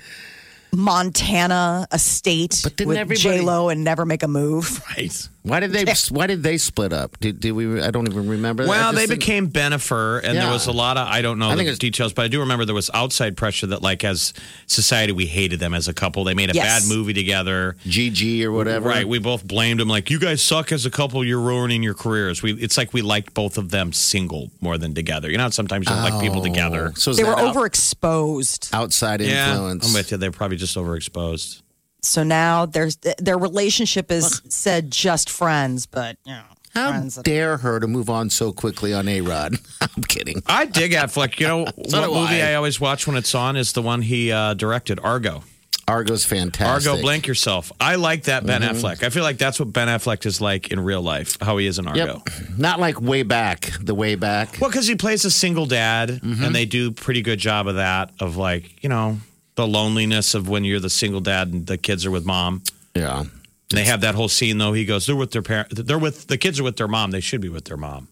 Montana estate But didn't with J Lo and never make a move. right. Why did they? Why did they split up? Did, did we? I don't even remember. That. Well, I just they became Bennifer, and Yeah. there was a lot of I don't know I the think details, but I do remember there was outside pressure that, like, as society, we hated them as a couple. They made a Yes. bad movie together. Gigli or whatever. Right, we both blamed them. Like, you guys suck as a couple. You're ruining your careers. We, it's like we liked both of them single more than together. You know, how sometimes you don't like people together. Oh, so They were out- overexposed. outside influence. Yeah, influence. I'm with you. They're probably just overexposed. So now there's their relationship is said just friends, but you know, How friends. that- dare her to move on so quickly on A Rod? <laughs> I'm kidding. I dig Affleck. You know, <laughs> what do movie I. I. always watch when it's on is the one he uh, directed, Argo. Argo's fantastic. Argo, blank yourself. I like that Ben Affleck. I feel like that's what Ben Affleck is like in real life, how he is in Argo. Yep. Not like way back, the way back. Well, because he plays a single dad, and they do pretty good job of that, of like, you know, the loneliness of when you're the single dad and the kids are with mom. Yeah. And they have that whole scene though. He goes, "They're with their parent. They're with the kids are with their mom. They should be with their mom.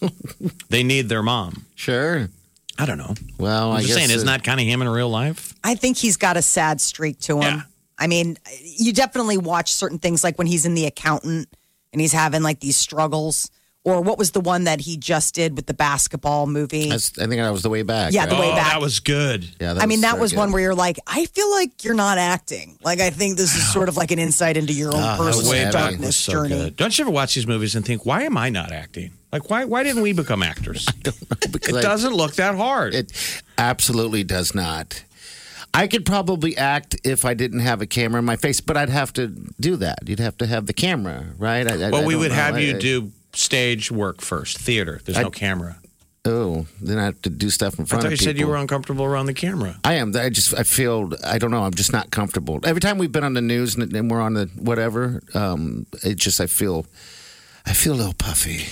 <laughs> they need their mom. Sure. I don't know. Well, I'm I just guess saying, isn't uh, that kind of him in real life? I think he's got a sad streak to him. Yeah. I mean, you definitely watch certain things like when he's in the accountant and he's having like these struggles. Or what was the one that he just did with the basketball movie? that's- I think that was the way back. Yeah, the right? way oh, back. that was good. Yeah, I mean, that was good. one where you're like, I feel like you're not acting. Like, I think this is sort of like an insight into your own ah, that was personal way Way back back darkness so journey. good. Don't you ever watch these movies and think, why am I not acting? Like, why why didn't we become actors? <laughs> Because It I- doesn't look that hard. It absolutely does not. I could probably act if I didn't have a camera in my face, but I'd have to do that. You'd have to have the camera, right? I, I- well, I we would know. have I- you do stage work first, theater. There's no camera. Oh, then I have to do stuff in front I thought of you people. said you were uncomfortable around the camera. I am. I just. I feel. I don't know. I'm just not comfortable. Every time we've been on the news and, and we're on the whatever, um, it just. I feel. I feel a little puffy.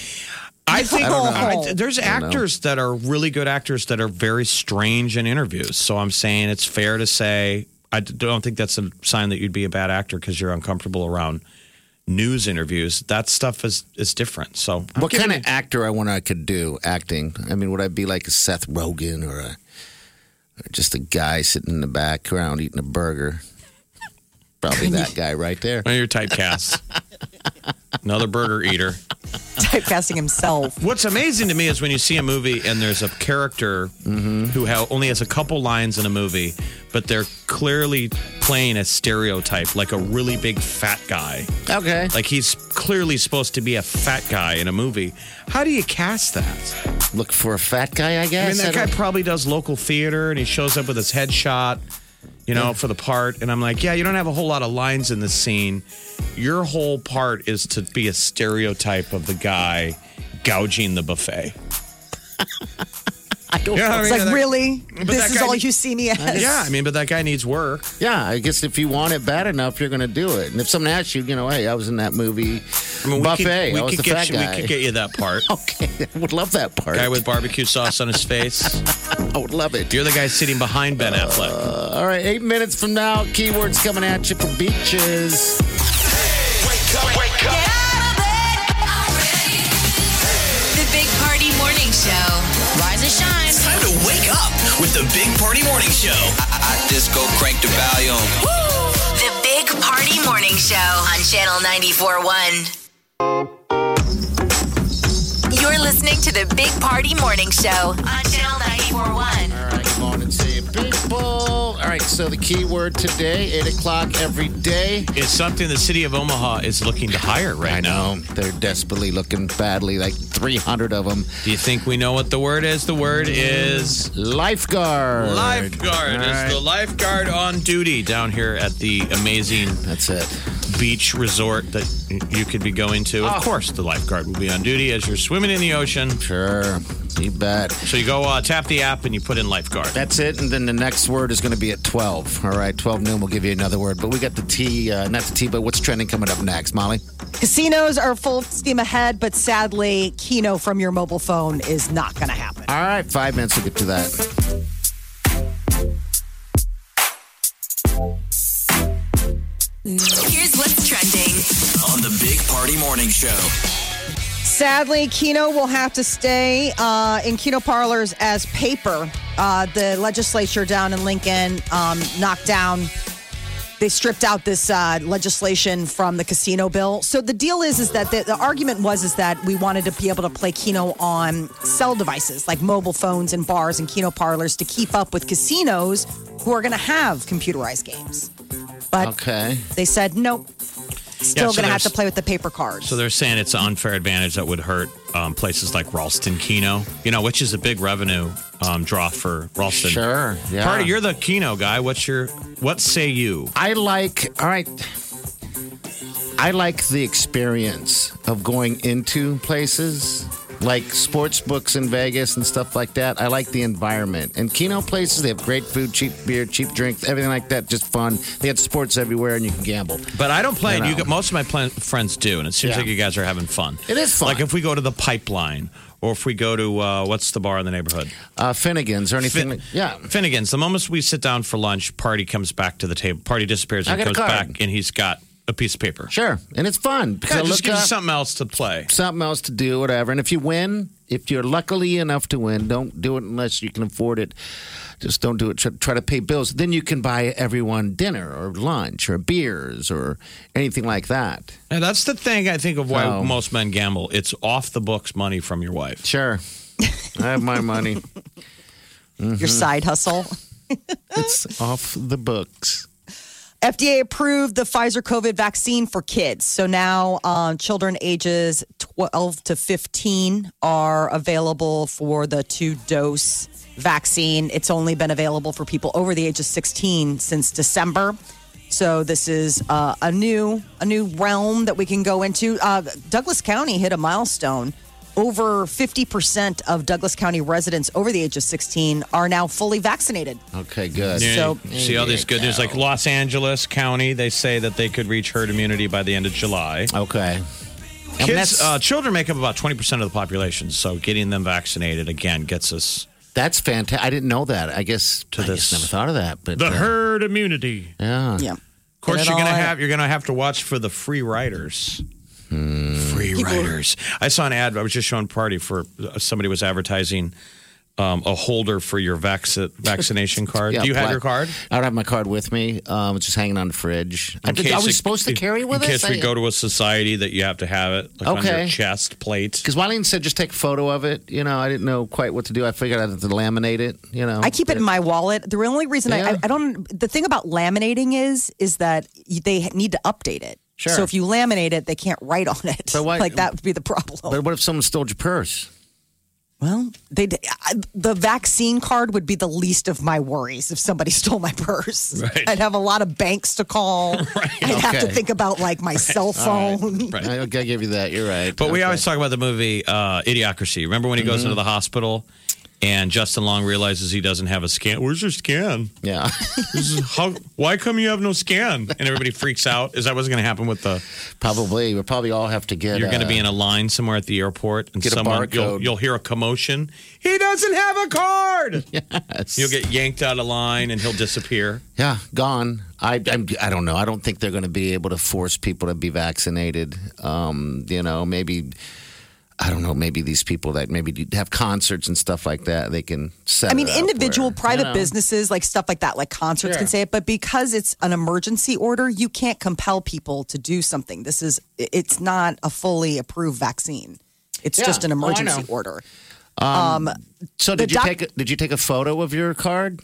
I think know. I- there's I don't know. actors that are really good actors that are very strange in interviews. So I'm saying it's fair to say I don't think that's a sign that you'd be a bad actor because you're uncomfortable around news interviews. That stuff is is different. So I'm what kind of actor I wonder I could do acting? I mean, would I be like a Seth Rogen or a or just a guy sitting in the background eating a burger? Probably that guy right there. Well, you're typecast. <laughs> Another burger eater. Typecasting himself. What's amazing to me is when you see a movie and there's a character mm-hmm. who ha- only has a couple lines in a movie, but they're clearly playing a stereotype, like a really big fat guy. Okay. Like he's clearly supposed to be a fat guy in a movie. How do you cast that? Look for a fat guy, I I guess. mean, that guy don't- probably does local theater and he shows up with his headshot, you know, for the part. And I'm like, yeah, you don't have a whole lot of lines in this scene. Your whole part is to be a stereotype of the guy gouging the buffet. <laughs> I don't You know what I It's mean? like, That- really? that This is guy all need- you see me as? Yeah, I mean, but that guy needs work. Yeah, I guess if you want it bad enough, you're going to do it. And if someone asks you, you know, hey, I was in that movie I mean, we buffet. Could, we I was could the get fat you, guy. We could get you that part. <laughs> okay, I would love that part. Guy with barbecue sauce on his face. <laughs> I would love it. You're the guy sitting behind Ben Affleck. Uh, all right, eight minutes from now, keywords coming at you for beaches. Wake up, wake with the Big Party Morning Show. I just go crank the volume. The Big Party Morning Show on Channel 94.1. You're listening to the Big Party Morning Show on Channel 94.1. All right, people. All right, so the keyword today, 8 o'clock every day. It's something the city of Omaha is looking to hire right I now. know. They're desperately looking badly, like 300 of them. Do you think we know what the word is? The word is Lifeguard. lifeguard. All It's the lifeguard on duty down here at the amazing That's it. beach resort that you could be going to. Oh. Of course, the lifeguard will be on duty as you're swimming in the ocean. Sure. You bet. So you go uh, tap the app and you put in lifeguard. That's it. And then the next word is going to be at 12. All right, 12 noon, we'll give you another word. But we got the T, uh, not the T, but what's trending coming up next, Molly? Casinos are full steam ahead, but sadly, Keno from your mobile phone is not going to happen. All right, five minutes to get to that. Here's what's trending. On the Big Party Morning Show. Sadly, Keno will have to stay uh, in Keno parlors as paper. Uh, the legislature down in Lincoln um, knocked down. They stripped out this uh, legislation from the casino bill. So the deal is, is that the, the argument was is that we wanted to be able to play Keno on cell devices like mobile phones and bars and Keno parlors to keep up with casinos who are going to have computerized games. But Okay. they said nope. Still so going to have to play with the paper cards. So they're saying it's an unfair advantage that would hurt um, places like Ralston Keno, you know, which is a big revenue um, draw for Ralston. Sure. Yeah. Party, you're the Keno guy. What's your what say you? I like, all right. I like the experience of going into places like sports books in Vegas and stuff like that. I like the environment. And Keno places, they have great food, cheap beer, cheap drinks, everything like that. Just fun. They have sports everywhere and you can gamble. But I don't play. You You know. get most of my pl- friends do, and it seems Yeah. like you guys are having fun. It is fun. Like if we go to the Pipeline, or if we go to uh, what's the bar in the neighborhood? Uh, Finnegan's or anything. Fin- yeah. Finnegan's. The moment we sit down for lunch, party comes back to the table. Party disappears I and got a comes card. back, and he's got a piece of paper. Sure. And it's fun because Yeah, I just look gives you something else to play. something else to do, whatever. And if you win, if you're luckily enough to win, don't do it unless you can afford it. Just don't do it. Try, try to pay bills. Then you can buy everyone dinner or lunch or beers or anything like that. And that's the thing I think of why Oh. most men gamble. It's off the books money from your wife. Sure. I have my money. Mm-hmm. Your side hustle. <laughs> It's off the books. FDA approved the Pfizer COVID vaccine for kids. So now um, children ages 12 to 15 are available for the two dose vaccine. It's only been available for people over the age of 16 since December. So this is uh, a new a new realm that we can go into. Uh, Douglas County hit a milestone. Over 50% of Douglas County residents over the age of 16 are now fully vaccinated. Okay, good. Yeah, So- see all these good news, like Los Angeles County. They say that they could reach herd immunity by the end of July. Okay. I mean, Kids, uh, children make up about twenty percent of the population, so getting them vaccinated again gets us that's fantastic. I didn't know that. I guess To I this- just never thought of that. But the uh, herd immunity. yeah. Yeah. Of course, you're gonna have you're gonna have to watch for the free riders. Free riders. I saw an ad. I was just showing party for uh, somebody was advertising um, a holder for your vac- vaccination <laughs> card. Yeah, Do you have your card? I don't have my card with me. Um, it's just hanging on the fridge. I, In did, case I was it- supposed to in- carry it with in us. case we go to a society that you have to have it like on your Okay. chest plate. Because Wileen said just take a photo of it. You know, I didn't know quite what to do. I figured I'd have to laminate it. You know, I keep it in my wallet. The only reason I, Yeah. I, I don't, the thing about laminating is, is that they need to update it. Sure. So if you laminate it, they can't write on it. But why- <laughs> like that would be the problem. But what if someone stole your purse? well, they the vaccine card would be the least of my worries if somebody <laughs> stole my purse. Right. I'd have a lot of banks to call. <laughs> I'd have to think about like my cell phone. Right. I, I give you that. You're right. But we always talk about the movie uh, Idiocracy. Remember when he goes into the hospital and Justin Long realizes he doesn't have a scan? Where's your scan? Yeah. <laughs> How, why come you have no scan? And everybody freaks out. Is that what's going to happen with the? probably. We'll probably all have to get. You're going to be in a line somewhere at the airport, and Get a someone you'll, you'll hear a commotion. He doesn't have a card. <laughs> Yes. You'll get yanked out of line, and he'll disappear. Yeah, gone. I, I'm, I don't know. I don't think they're going to be able to force people to be vaccinated. Um, you know, maybe. I don't know. Maybe these people that maybe have concerts and stuff like that, they can set. I mean, it up individual where, private you know. businesses, like stuff like that, like concerts can say it, but because it's an emergency order, you can't compel people to do something. This is, it's not a fully approved vaccine. It's Yeah. just an Oh, I emergency know. order. Um, um, so did you take? A, did you take a photo of your card?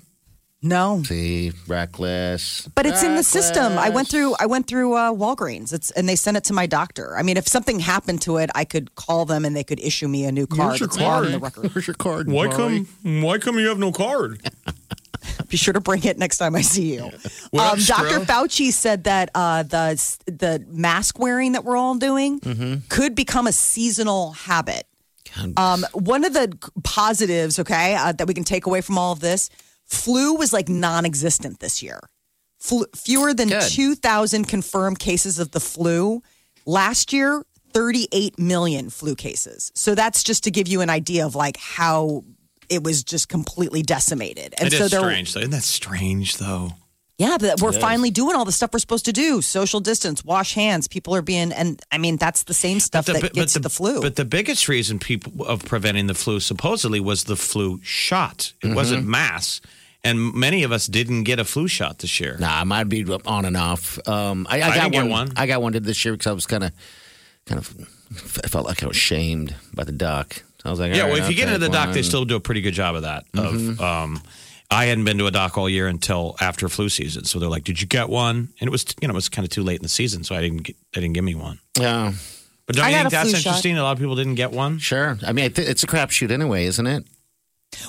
No, See, reckless. but it's in the system. I went through, I went through uh, Walgreens. It's and they sent it to my doctor. I mean, if something happened to it, I could call them and they could issue me a new card. Where's your It's not in card? the record. Where's your card? Why Molly? come? Why come you have no card? <laughs> Be sure to bring it next time I see you. <laughs> What Um, Dr. Fauci said that uh, the the mask wearing that we're all doing Mm-hmm. could become a seasonal habit. Um, one of the positives, okay, uh, that we can take away from all of this, flu was like non-existent this year. Flu, fewer than Good. 2,000 confirmed cases of the flu. Last year, 38 million flu cases. So that's just to give you an idea of like how it was just completely decimated. And It so is strange. though. Isn't that strange, though? Yeah, but we're finally doing all the stuff we're supposed to do: social distance, wash hands. People are being, and I mean that's the same stuff that gets the, flu. But the biggest reason people of preventing the flu supposedly was the flu shot. It wasn't Mm-hmm. mass, and many of us didn't get a flu shot this year. Nah, I might be on and off. Um, I, I, I got didn't get one, one. I got one this year because I was kind of, kind of, I felt like I was shamed by the doc. I was like, Yeah, all well, right, if you I'll get into the take doc, they still do a pretty good job of that. Mm-hmm. Of um, I hadn't been to a doc all year until after flu season, so they're like, "Did you get one?" And it was, you know, it was kind of too late in the season, so I didn't get, they didn't give me one. Yeah, But don't I you think that's flu shot. interesting? A lot of people didn't get one. sure. I mean, I th- it's a crapshoot anyway, isn't it?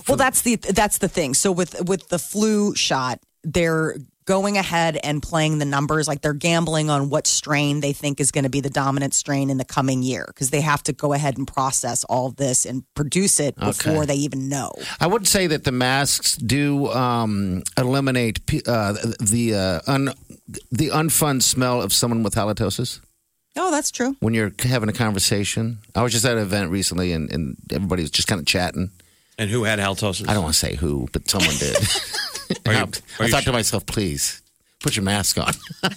Well, that's the that's the thing. So with with the flu shot, they're going ahead and playing the numbers like they're gambling on what strain they think is going to be the dominant strain in the coming year because they have to go ahead and process all of this and produce it before they even know. I would say that the masks do um, eliminate p- uh, the uh, un- the unfun smell of someone with halitosis Oh, that's true. when you're having a conversation. I was just at an event recently, and, and everybody was just kind of chatting. And who had halitosis? I don't want to say who, but someone did. <laughs> Are you- I, are I thought to myself, please put your mask on. <laughs>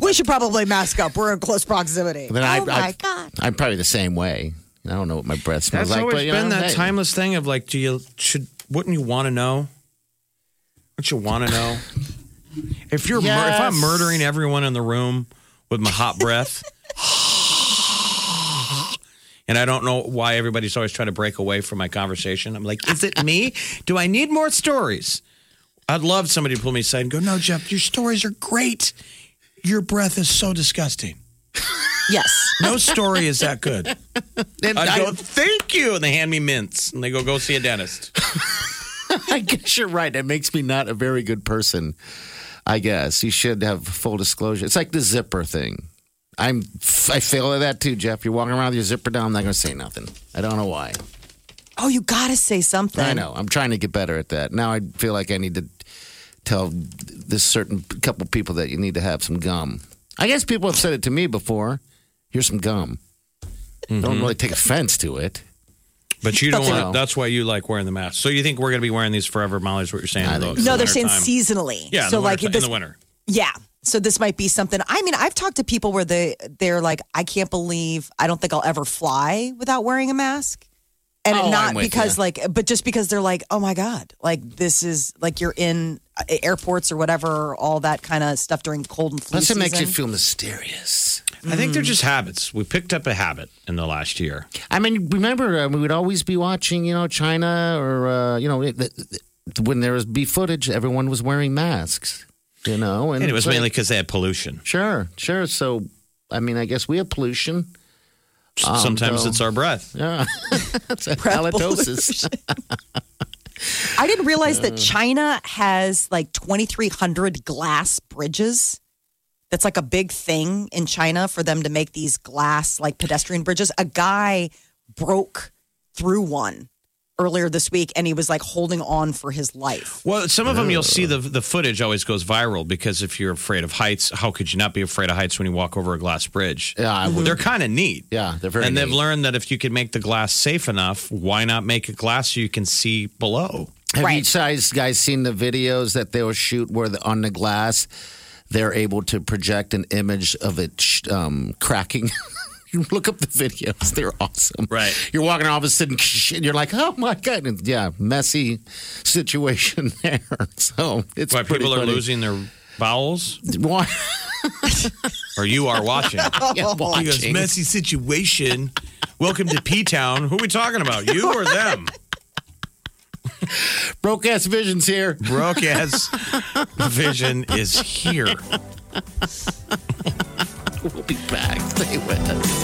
We should probably mask up. We're in close proximity. Then oh I, my I, god! I'm probably the same way. I don't know what my breath smells That's like. always but, you been know, that hey. timeless thing of like, do you should wouldn't you want to know? Wouldn't you want to know? If you're mur- if I'm murdering everyone in the room with my hot breath, <laughs> and I don't know why everybody's always trying to break away from my conversation. I'm like, is it me? Do I need more stories? I'd love somebody to pull me aside and go, no, Jeff, your stories are great. Your breath is so disgusting. Yes. No story is that good. <laughs> And I'd I, go, thank you. And they hand me mints and they go, go see a dentist. <laughs> I guess you're right. It makes me not a very good person. I guess you should have full disclosure. It's like the zipper thing. I'm I fail at that too, Jeff. You're walking around with your zipper down. I'm not going to say nothing. I don't know why. Oh, you got to say something. I know. I'm trying to get better at that. Now I feel like I need to tell this certain couple people that you need to have some gum. I guess people have said it to me before. Here's some gum. Don't mm-hmm. really take offense to it. But you don't That's want all. that's why you like wearing the mask. So you think we're going to be wearing these forever, Molly, is what you're saying? I in the- think in No, the they're saying wintertime? seasonally. Yeah, so the like this, in the winter. Yeah. So this might be something. I mean, I've talked to people where they they're like, I can't believe I don't think I'll ever fly without wearing a mask. And Oh, not I'm because you. like but just because they're like, "Oh my god, like this is like you're in uh, airports or whatever, all that kind of stuff during cold and flu Plus, it makes you feel mysterious. I think they're just habits. We picked up a habit in the last year. I mean, remember uh, we would always be watching, you know, China or uh, you know, it, it, when there was be footage, everyone was wearing masks, you know, And it was like- mainly because they had pollution. sure, sure. So, I mean, I guess we have pollution. Sometimes um, so- it's our breath. Yeah, <laughs> that's a Breath halitosis. <laughs> I didn't realize that China has like 2300 glass bridges. That's like a big thing in China for them to make these glass like pedestrian bridges. A guy broke through one earlier this week and he was like holding on for his life. Well, some of them you'll see the the footage always goes viral because if you're afraid of heights, how could you not be afraid of heights when you walk over a glass bridge? Yeah, I would. They're kind of neat. Yeah, they're very and they've neat. learned that if you can make the glass safe enough, why not make a glass so you can see below? Have you guys guys seen the videos that they will shoot where the, on the glass they're able to project an image of it sh- um, cracking? <laughs> <laughs> you look up the videos; they're awesome. Right. You're walking all of a sudden, <laughs> and you're like, "Oh my god!" And yeah, messy situation <laughs> there. So it's Why pretty people are losing their bowels, Why? or you are watching. Yeah, He goes, watching. messy situation. Welcome to P Town. Who are we talking about? You or them? Broke ass visions here. Broke ass vision is here. We'll be back. Stay with us.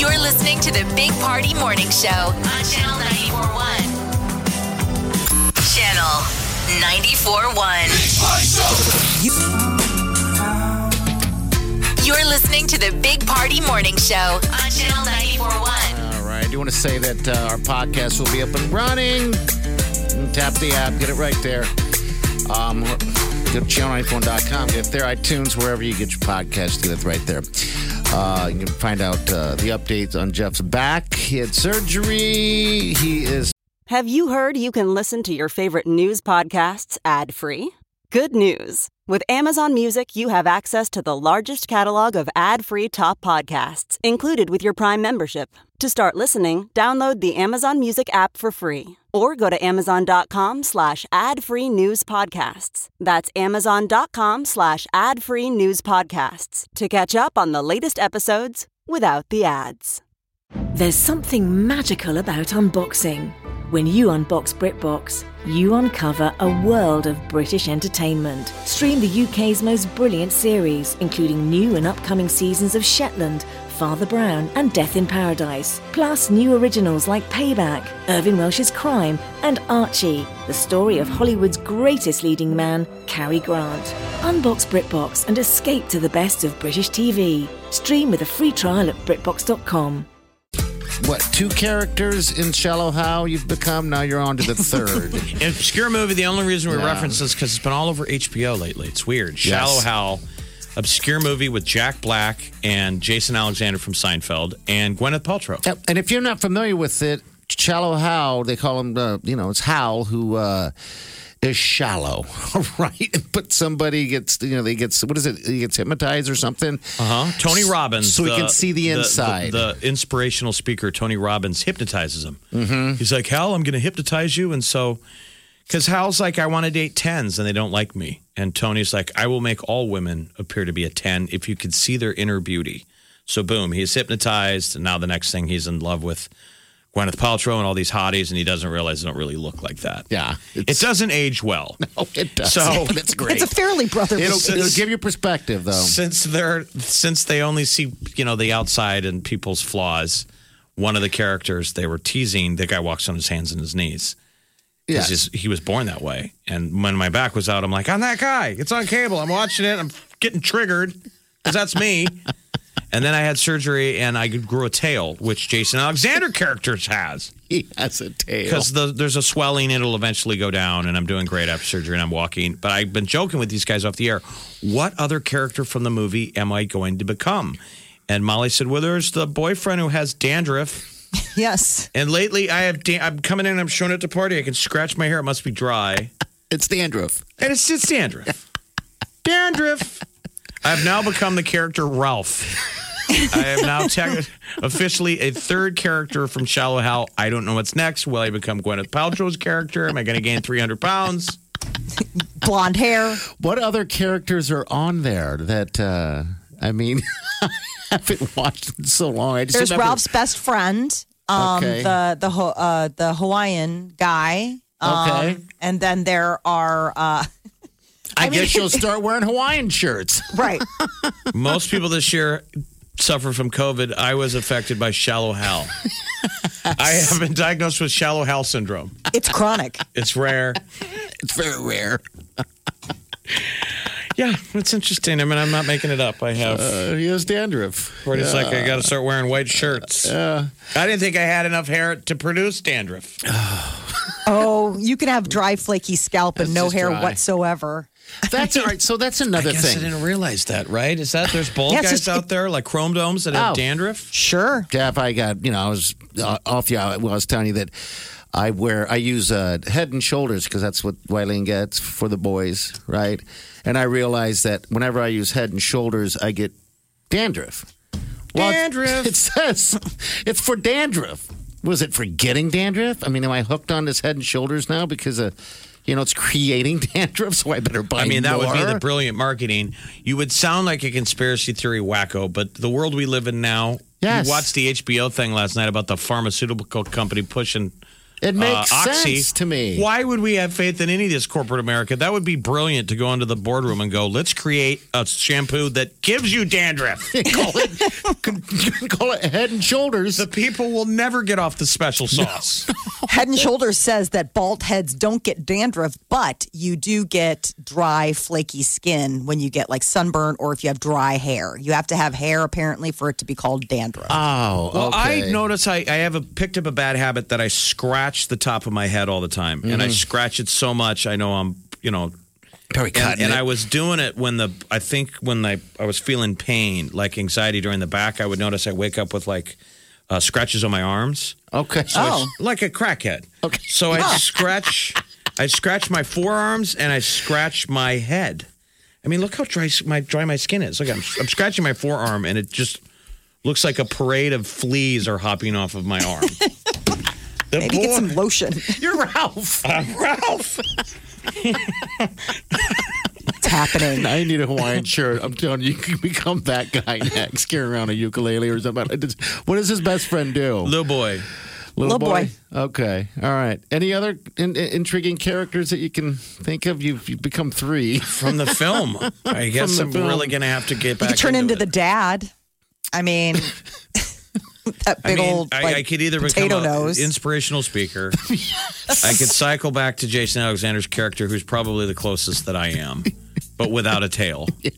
You're listening to the Big Party Morning Show on Channel 941. Channel 941. You're listening to the Big Party Morning Show on Channel 941. All right. I do want to say that uh, our podcast will be up and running. Tap the app, get it right there. Um, go to channel94.com, get there, iTunes, wherever you get your podcast, get it right there. Uh, you can find out uh, the updates on Jeff's back. He had surgery. He is Have you heard you can listen to your favorite news podcasts ad free? Good news! With Amazon Music, you have access to the largest catalog of ad free top podcasts included with your Prime membership. To start listening, download the Amazon Music app for free or go to amazon.com slash ad free news podcasts. That's amazon.com slash ad free news podcasts to catch up on the latest episodes without the ads. There's something magical about unboxing. When you unbox BritBox, you uncover a world of British entertainment. Stream the UK's most brilliant series, including new and upcoming seasons of Shetland, Father Brown, and Death in Paradise. Plus, new originals like Payback, Irvine Welsh's Crime, and Archie, the story of Hollywood's greatest leading man, Cary Grant. Unbox BritBox and escape to the best of British TV. Stream with a free trial at BritBox.com. what two characters in Shallow Hal you've become. Now you're on to the third. <laughs> Obscure movie. The only reason we Yeah. reference this because it's been all over HBO lately. It's weird. Shallow Hal, obscure movie with Jack Black and Jason Alexander from Seinfeld and Gwyneth Paltrow. Yep. And if you're not familiar with it, Shallow Hal, they call him, uh, you know, it's Hal who uh, is shallow, <laughs> right? But somebody gets, you know, they gets, what is it? He gets hypnotized or something. Uh huh. Tony Robbins, So we can see the inside. The, inspirational speaker, Tony Robbins, hypnotizes him. Mm-hmm. He's like, Hal, I'm going to hypnotize you, and so. Because Hal's like, I want to date tens and they don't like me. And Tony's like, I will make all women appear to be a 10 if you could see their inner beauty. So, boom, he's hypnotized. And now the next thing, he's in love with Gwyneth Paltrow and all these hotties, and he doesn't realize they don't really look like that. Yeah. It doesn't age well. <laughs> Oh, it does. So- but <laughs> it's great. It's a fairly brotherly. it'll, it'll give you perspective, though. Since they're since they only see you know the outside and people's flaws, one of the characters they were teasing, the guy walks on his hands and his knees. Yeah. Because he was born that way. And when my back was out, I'm like, I'm that guy. It's on cable. I'm watching it. I'm getting triggered because that's me. <laughs> and then I had surgery and I grew a tail, which Jason Alexander characters has. He has a tail. Because the, there's a swelling, it'll eventually go down, and I'm doing great after surgery and I'm walking. But I've been joking with these guys off the air. What other character from the movie am I going to become? And Molly said, Well, there's the boyfriend who has dandruff. Yes. And lately, I have dan- I'm coming in, I'm showing it to party. I can scratch my hair. It must be dry. It's dandruff. And it's just dandruff. dandruff. I've now become the character Ralph. I am now tech officially a third character from Shallow Hal. I don't know what's next. Will I become Gwyneth Paltrow's character? Am I going to gain 300 pounds? Blonde hair. What other characters are on there that, uh, I mean, I <laughs> <laughs> haven't watched in so long. I just There's remember- Ralph's best friend. Um, Okay. the the Ho- uh, the Hawaiian guy. Um, Okay. And then there are uh, <laughs> I, mean- guess you'll start <laughs> wearing Hawaiian shirts. right. Most people this year suffer from COVID. I was affected by Shallow Hal. I have been diagnosed with Shallow Hal syndrome. It's chronic. It's rare. It's very rare. Yeah, it's interesting. I mean, I'm not making it up. I have. Uh, he has dandruff. Where It's like I got to start wearing white shirts. Yeah. I didn't think I had enough hair to produce dandruff. <sighs> Oh, you can have dry, flaky scalp and That's no just hair dry. whatsoever. That's all right. So that's <laughs> another I guess I thing. didn't realize that, right? Is that there's bald Yeah, it's guys just- out there like chrome domes that have Oh. dandruff? Sure. Jeff, I got, you know, I was uh, off you. I was telling you that I wear, I use uh, head and shoulders because that's what Wileen gets for the boys, right? And I realize that whenever I use head and shoulders, I get dandruff. Well, Dandruff. <laughs> It says it's for dandruff. Was it for getting dandruff? I mean, am I hooked on this head and shoulders now because of, you know, it's creating <laughs> dandruff? So I better buy I mean, that would be the brilliant marketing. You would sound like a conspiracy theory wacko, but the world we live in now. Yes. You watched the HBO thing last night about the pharmaceutical company pushing It makes uh, Oxy. sense to me. Why would we have faith in any of this corporate America? That would be brilliant to go into the boardroom and go, let's create a shampoo that gives you dandruff. <laughs> call it <laughs> call it Head and Shoulders. the people will never get off the special sauce. <laughs> Head and Shoulders says that bald heads don't get dandruff, but you do get dry, flaky skin when you get like sunburn or if you have dry hair. You have to have hair apparently for it to be called dandruff. Oh, Well. I notice I, I have a, picked up a bad habit that I scratch the top of my head all the time, and I scratch it so much I know I'm you know. Probably And, and. I was doing it when the I think when I I was feeling pain like anxiety during the back. I would notice I wake up with like uh, scratches on my arms, okay. Oh. like a crackhead. Okay. So I scratch, I scratch my forearms and I scratch my head. I mean, look how dry my dry my skin is. Look, I'm, I'm scratching my forearm and it just looks like a parade of fleas are hopping off of my arm. <laughs> The Maybe get some lotion. <laughs> You're Ralph. I'm Ralph. It's happening. I need a Hawaiian shirt. I'm telling you, you can become that guy next, carrying around a ukulele or something. What does his best friend do? Little boy. Little, Little boy. Okay. All right. Any other in, in- intriguing characters that you can think of? You've, you've become three. From the film. I <laughs> guess I'm film. really going to have to get You back could turn into into the dad. I mean, <laughs> <laughs> that I big mean, old I, like, I could either potato become an nose. inspirational speaker. <laughs> I could cycle back to Jason Alexander's character, who's probably the closest that I am, but without a tail. <laughs>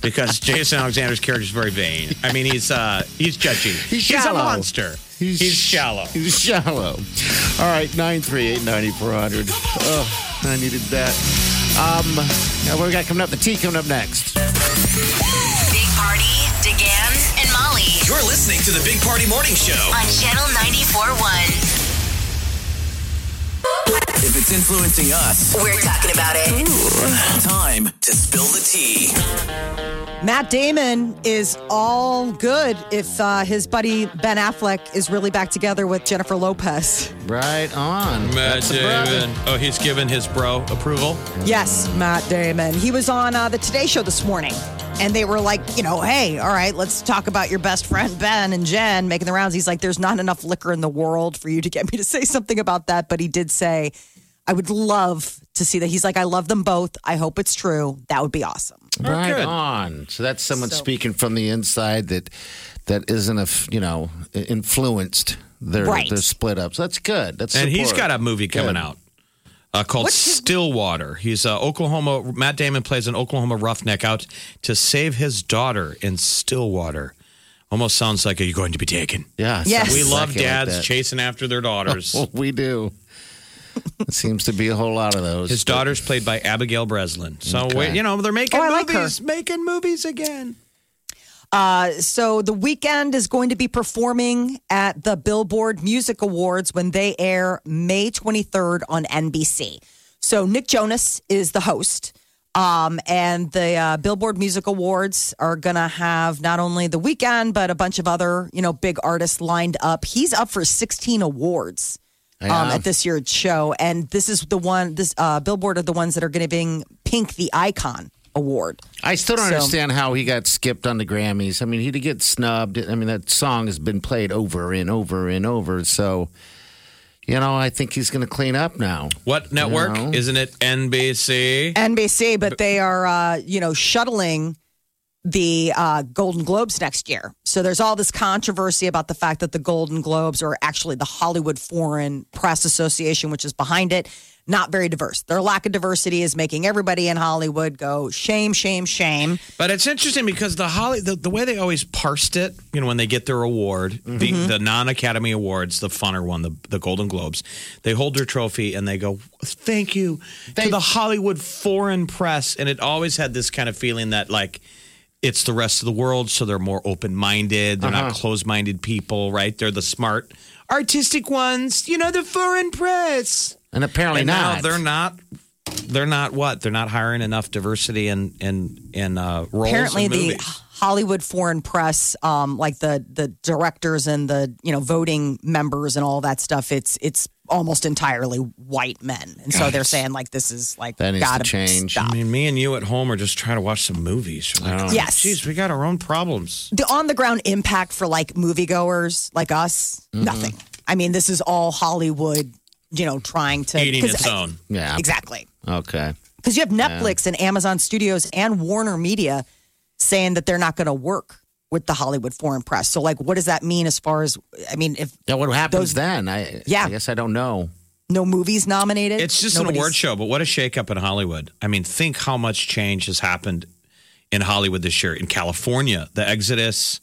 Because Jason Alexander's character is very vain. I mean, he's uh, he's judgy. He's a monster. He's, shallow. He's shallow. All right. 938 9400. Oh, I needed that. Um, now what we got coming up? The tea coming up next. Listening to the Big Party Morning Show. on Channel 94.1. If it's influencing us, We're talking about it. time to spill the tea. Matt Damon is all good if uh, his buddy Ben Affleck is really back together with Jennifer Lopez. Right on. Matt That's. Damon. Oh, he's given his bro approval. Yes, Matt Damon. He was on uh, the Today Show this morning. And they were like, you know, hey, all right, let's talk about your best friend <laughs> Ben and Jen making the rounds. He's like, there's not enough liquor in the world for you to get me to <laughs> say something about that. But he did say, I would love to see that. He's like, I love them both. I hope it's true. That would be awesome. Right good. on. So that's someone So- speaking from the inside that that isn't a you know influenced their Right. their split ups. That's good. That's And he's got a movie coming Good. out uh, called Stillwater. He's uh, Oklahoma. Matt Damon plays an Oklahoma roughneck out to save his daughter in Stillwater. Almost sounds like, are you going to be taken? Yeah. Yes. We love exactly like dads that. chasing after their daughters. Well, <laughs> we do. it seems to be a whole lot of those. His daughter's played by Abigail Breslin. So, Okay. wait, you know, they're making Oh, I like movies, making movies again. Uh, so the Weeknd is going to be performing at the Billboard Music Awards when they air May 23rd on NBC. So Nick Jonas is the host. Um, and the uh, Billboard Music Awards are going to have not only the Weeknd, but a bunch of other, you know, big artists lined up. He's up for 16 awards um, at this year's show. And this is the one, this uh, Billboard are the ones that are giving Pink the Icon Award. I still don't So- understand how he got skipped on the Grammys. I mean, he did get snubbed. I mean, that song has been played over and over and over. So, you know, I think he's going to clean up now. What network? know. Isn't it NBC? NBC, but they are, uh, you know, shuttling the uh, Golden Globes next year. So there's all this controversy about the fact that the Golden Globes are actually the Hollywood Foreign Press Association, which is behind it. Not very diverse. Their lack of diversity is making everybody in Hollywood go shame, shame, shame. But it's interesting because the Holly the, the way they always parsed it, you know, when they get their award, Mm-hmm. the, the non Academy Awards, the funner one, the the Golden Globes, they hold their trophy and they go, "Thank you They- to the Hollywood foreign press," and it always had this kind of feeling that like. It's the rest of the world, so they're more open minded. They're Uh-huh. not closed minded people, right? They're the smart, artistic ones, you know, the foreign press. And apparently and now not. they're not. They're not what? They're not hiring enough diversity in in in uh, roles. Apparently, in the. Hollywood Foreign Press, um, like the the directors and the you know voting members and all that stuff, it's it's almost entirely white men, and so they're saying like this is like That needs to gotta change. stop. I mean, me and you at home are just trying to watch some movies. We're like, Yes. Geez, we got our own problems. the on the ground impact for like moviegoers like us, Mm-hmm. nothing. I mean, this is all Hollywood, you know, trying to Eating 'cause- its own. Yeah. Exactly. Okay. Because you have Netflix and Amazon Studios and Warner Media saying that they're not going to work with the Hollywood foreign press. So, like, what does that mean as far as, I mean, if Yeah, what happens Those- then? I Yeah. I guess I don't know. no movies nominated? It's just an nobody's- award show, but what a shakeup in Hollywood. I mean, think how much change has happened in Hollywood this year. In California, the exodus,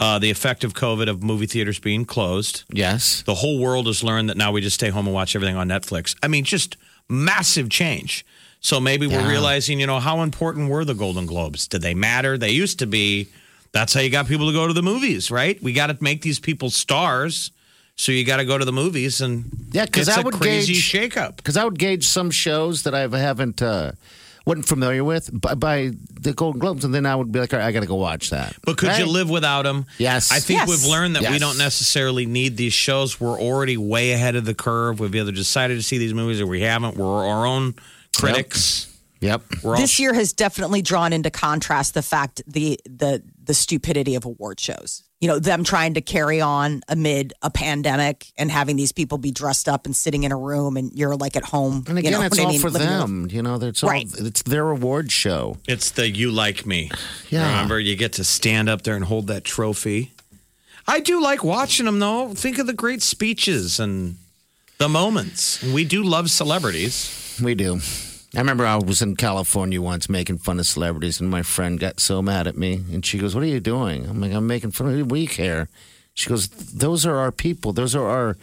uh, the effect of COVID of movie theaters being closed. Yes. The whole world has learned that now we just stay home and watch everything on Netflix. I mean, just massive change. So maybe we're realizing, you know, how important were the Golden Globes? Did they matter? They used to be. That's how you got people to go to the movies, right? We got to make these people stars. So you got to go to the movies and Yeah, 'cause it's I a would crazy gauge- shakeup. Because I would gauge some shows that I haven't uh, wasn't familiar with by, by the Golden Globes, and then I would be like, all right, I got to go watch that. But could you live without them? Yes. I think Yes. we've learned that we don't necessarily need these shows. We're already way ahead of the curve. We've either decided to see these movies or we haven't. We're our own critics. Yep. We're all this year has definitely drawn into contrast the fact the the the stupidity of award shows. You know, them trying to carry on amid a pandemic and having these people be dressed up and sitting in a room and you're like at home. And you again, know it's what I all mean? for Living your- them. You know, it's all, Right. it's their award show. It's the you like me. Yeah. Remember, you get to stand up there and hold that trophy. I do like watching them, though. Think of the great speeches and the moments. We do love celebrities. We do. I remember I was in California once making fun of celebrities, and my friend got so mad at me. And she goes, What are you doing? I'm like, I'm making fun of you. We care. She goes, Those are our people. Those are our.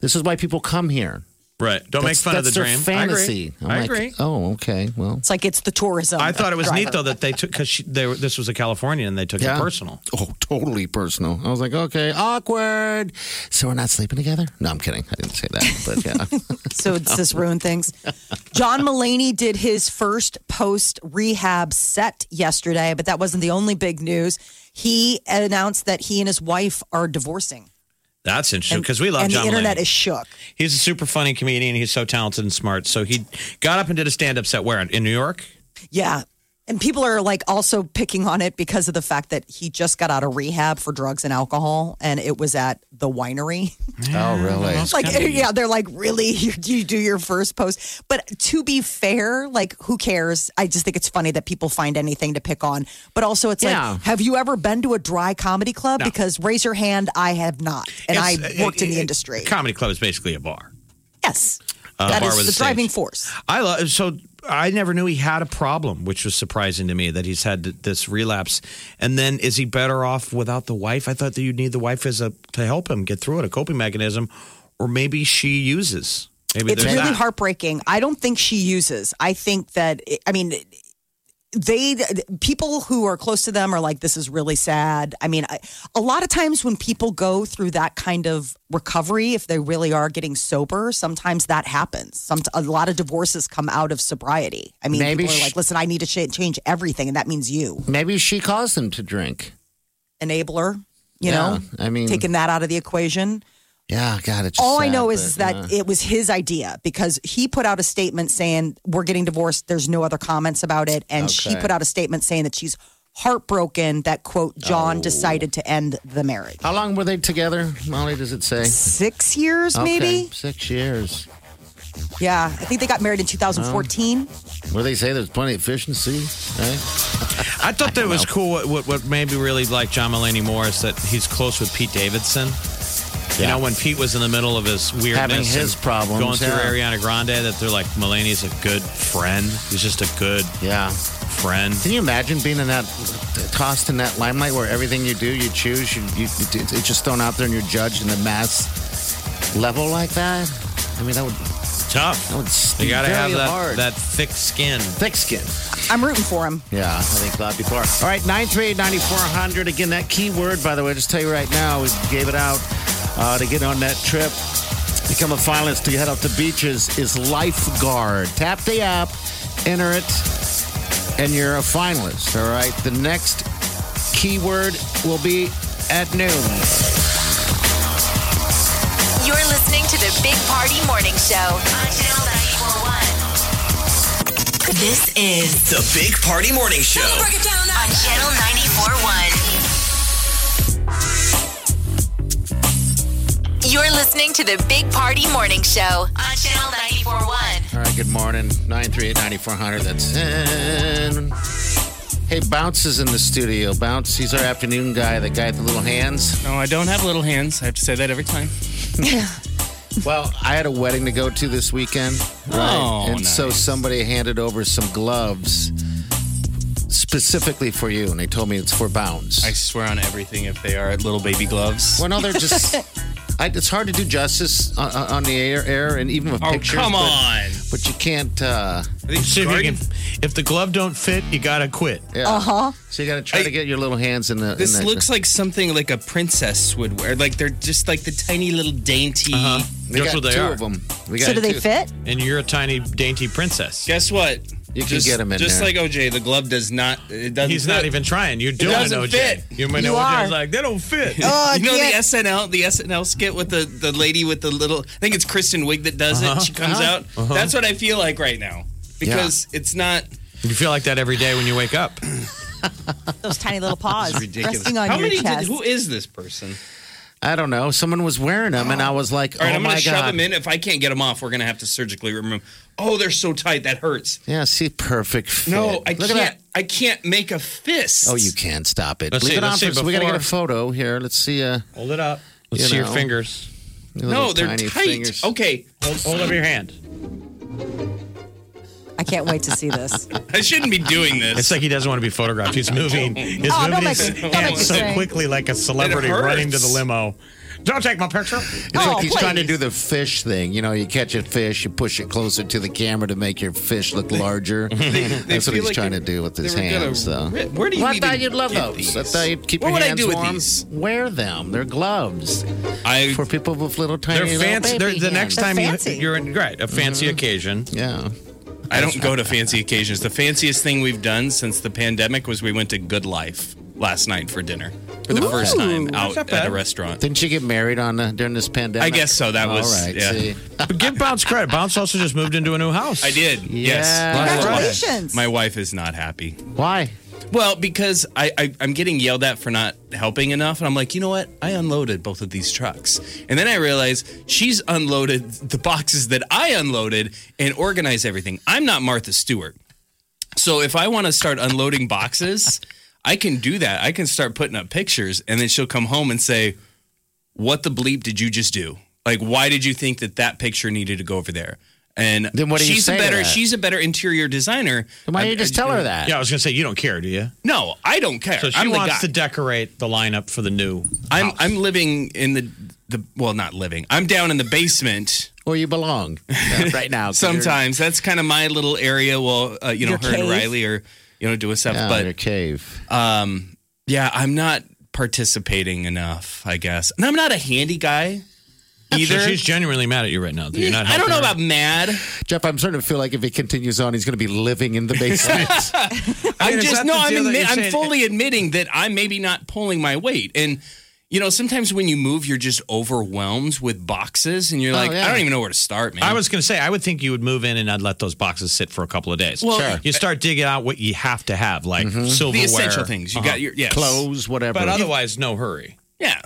This is why people come here. Right. Don't make That's- fun of the that's their dream. fantasy. I agree. I'm I like, agree. Oh, okay. Well, It's like it's the tourism. I thought it was neat though that they took because this was a Californian and they took Yeah. it personal. Oh, totally personal. I was like, okay, awkward. So we're not sleeping together? No, I'm kidding. I didn't say that, but yeah. <laughs> So <laughs> does this ruin things? John Mulaney did his first post rehab set yesterday, but that wasn't the only big news. He announced that he and his wife are divorcing. That's interesting because we love and John the internet Mulaney. is shook. He's a super funny comedian. He's so talented and smart. So he got up and did a stand up set where in New York. Yeah. And people are like also picking on it because of the fact that he just got out of rehab for drugs and alcohol, and it was at the winery. oh, really? like, kinda- yeah, they're like, really? <laughs> You, you do your first post? But to be fair, like, who cares? I just think it's funny that people find anything to pick on. But also, it's Yeah. like, have you ever been to a dry comedy club? No. Because raise your hand, I have not, and I It's- worked in the it- it- industry. Comedy club is basically a bar. yes, Uh, that bar is with the driving force. I love so I never knew he had a problem, which was surprising to me that he's had this relapse. And then is he better off without the wife? I thought that you'd need the wife as a to help him get through it, a coping mechanism, or maybe she uses. Maybe It's really that. heartbreaking. I don't think she uses. I think that I mean they people who are close to them are like this is really sad. I mean, I, a lot of times when people go through that kind of recovery if they really are getting sober, sometimes that happens. Some a lot of divorces come out of sobriety. I mean, Maybe people are like, "Listen, I need to ch- change everything," and that means you, Maybe she caused them to drink. enabler, you Yeah, know, I mean- taking that out of the equation. Yeah, God, it's All I know is, but, is that uh, it was his idea because he put out a statement saying we're getting divorced. There's no other comments about it, and she put out a statement saying that she's heartbroken that quote John Oh. decided to end the marriage. How long were they together, Molly? Does it say? Six years, Okay, maybe. six years. Yeah, I think they got married in 2014. Where they say there's plenty of fish in the sea, right? I thought that was cool. What, what, what made me really like John Mulaney more is that he's close with Pete Davidson. You Yeah. know, when Pete was in the middle of his weirdness, Having his problems, going through yeah. Ariana Grande, that they're like Mulaney's a good friend. He's just a good Yeah. friend. Can you imagine being in that, tossed in that limelight where everything you do, you choose, you, you, it's just thrown out there and you're judged in the mass level like that? I mean, that would Tough. That would You got to have that, hard. that thick skin. thick skin. I'm rooting for him. Yeah, I think so. Before. All right, 938 9400. Again, that keyword, by the way, just tell you right now, we gave it out uh, to get on that trip. Become a finalist to head out to beaches is lifeguard. Tap the app, enter it, and you're a finalist. All right, the next keyword will be at noon. You're listening to the Big Party Morning Show on Channel 941. This is The Big Party Morning Show. on Channel 941. You're listening to the Big Party Morning Show on Channel 941. All right, good morning. 938-9400, that's in. Hey, Bounce is in the studio. Bounce, he's our afternoon guy, the guy with the little hands. No, I don't have little hands. I have to say that every time. <laughs> Well, I had a wedding to go to this weekend. Oh, and so somebody handed over some gloves specifically for you, and they told me it's for Bounce. I swear on everything if they are little baby gloves. well, no, they're just. <laughs> I, it's hard to do justice on, on the air, air, and even with Oh, pictures. come but- on. But you can't. Uh, See if, you can, if the glove don't fit, you gotta quit. yeah. Uh huh. So you got to try I- to get your little hands in the. This in the, looks like something like a princess would wear. Like they're just like the tiny little dainty. We That's got what they two are. of them. We got So do they fit? And you're a tiny, dainty princess. Guess what? You can get him in Just there. like OJ, the glove does not. It doesn't. He's fit. not even trying. You're doing it, doesn't OJ. fit. You might know You OJ's are. like, they don't fit. Oh, <laughs> you know the SNL, the SNL skit with the the lady with the little. I think it's Kristen Wiig that does Uh-huh. it. She comes out. That's what I feel like right now because it's not. You feel like that every day when you wake up. <laughs> Those tiny little paws ridiculous. resting on How your many? Did, who is this person? I don't know. Someone was wearing them, and I was like, All right, "Oh I'm my gonna shove them in. If I can't get them off, we're gonna have to surgically remove. Oh, they're so tight that hurts. Yeah, see, perfect fit. No, I Look can't. I can't make a fist. Oh, you can't stop it. Let's Leave see, it on let's see for. We got to get a photo here. Let's see. Uh, Hold it up. Let's You see your fingers. your No, they're tight. fingers. Okay, Hold, hold up your hand. I can't wait to see this. <laughs> I shouldn't be doing this. It's like he doesn't want to be photographed. He's <laughs> moving. He's Oh, don't moving make his don't make hands it so strange. quickly like a celebrity hurts. running to the limo. Don't take my picture. It's Oh, like he's trying to please. do the fish thing. You know, you catch a fish, you push it closer to the camera to make your fish look larger. <laughs> They That's what feel he's like trying they- to do with they his were gonna hands. though. rip- Where do you Well, I even thought you'd love get those. these? I thought you'd keep What your would I hands do with warm. these? Wear them. They're gloves I for people with little tiny. They're little fancy. They're, baby the next hands. time They're you, fancy. you're in right a fancy mm-hmm. occasion. Yeah. I don't go to fancy occasions. The fanciest thing we've done since the pandemic was we went to Good Life last night for dinner for the first time out at a restaurant. Didn't you get married on uh, during this pandemic? I guess so. That was- all right. yeah. See, But give Bounce credit. Bounce also just moved into a new house. I did. Yes. Congratulations. My wife is not happy. why? Well, because I, I I'm getting yelled at for not helping enough, and I'm like, you know what? I unloaded both of these trucks, and then I realize she's unloaded the boxes that I unloaded and organized everything. I'm not Martha Stewart, so if I want to start unloading boxes, <laughs> I can do that. I can start putting up pictures, and then she'll come home and say, "What the bleep did you just do? Like, why did you think that that picture needed to go over there?" And Then what do you she's say a to better that? she's a better interior designer. Why don't I- you just I- tell her that? Yeah, I was gonna say you don't care, do you? No, I don't care. So she I'm the wants guy. to decorate the lineup for the new. I'm house. I'm living in the the well, not living. I'm down in the basement Where you belong Yeah, <laughs> right now. 'cause you're- sometimes. That's kind of my little area. Well, uh, you know, Your her and cave? Riley are you know doing stuff, Yeah, but your cave. um, yeah, I'm not participating enough. I guess, and I'm not a handy guy either. So she's genuinely mad at you right now. That you're not. I don't know her. about mad. Jeff, I'm starting to feel like if he continues on, he's going to be living in the basement. <laughs> <laughs> I'm just that no. I'm deal that admit, you're I'm fully admitting that I'm maybe not pulling my weight, and you know, sometimes when you move, you're just overwhelmed with boxes, and you're Oh, like, yeah. I don't even know where to start, man. I was going to say, I would think you would move in and I'd let those boxes sit for a couple of days. Well, Sure. You start digging out what you have to have, like silverware. the essential things. You Uh-huh. got your yes. Clothes, whatever. But otherwise, no hurry. Yeah.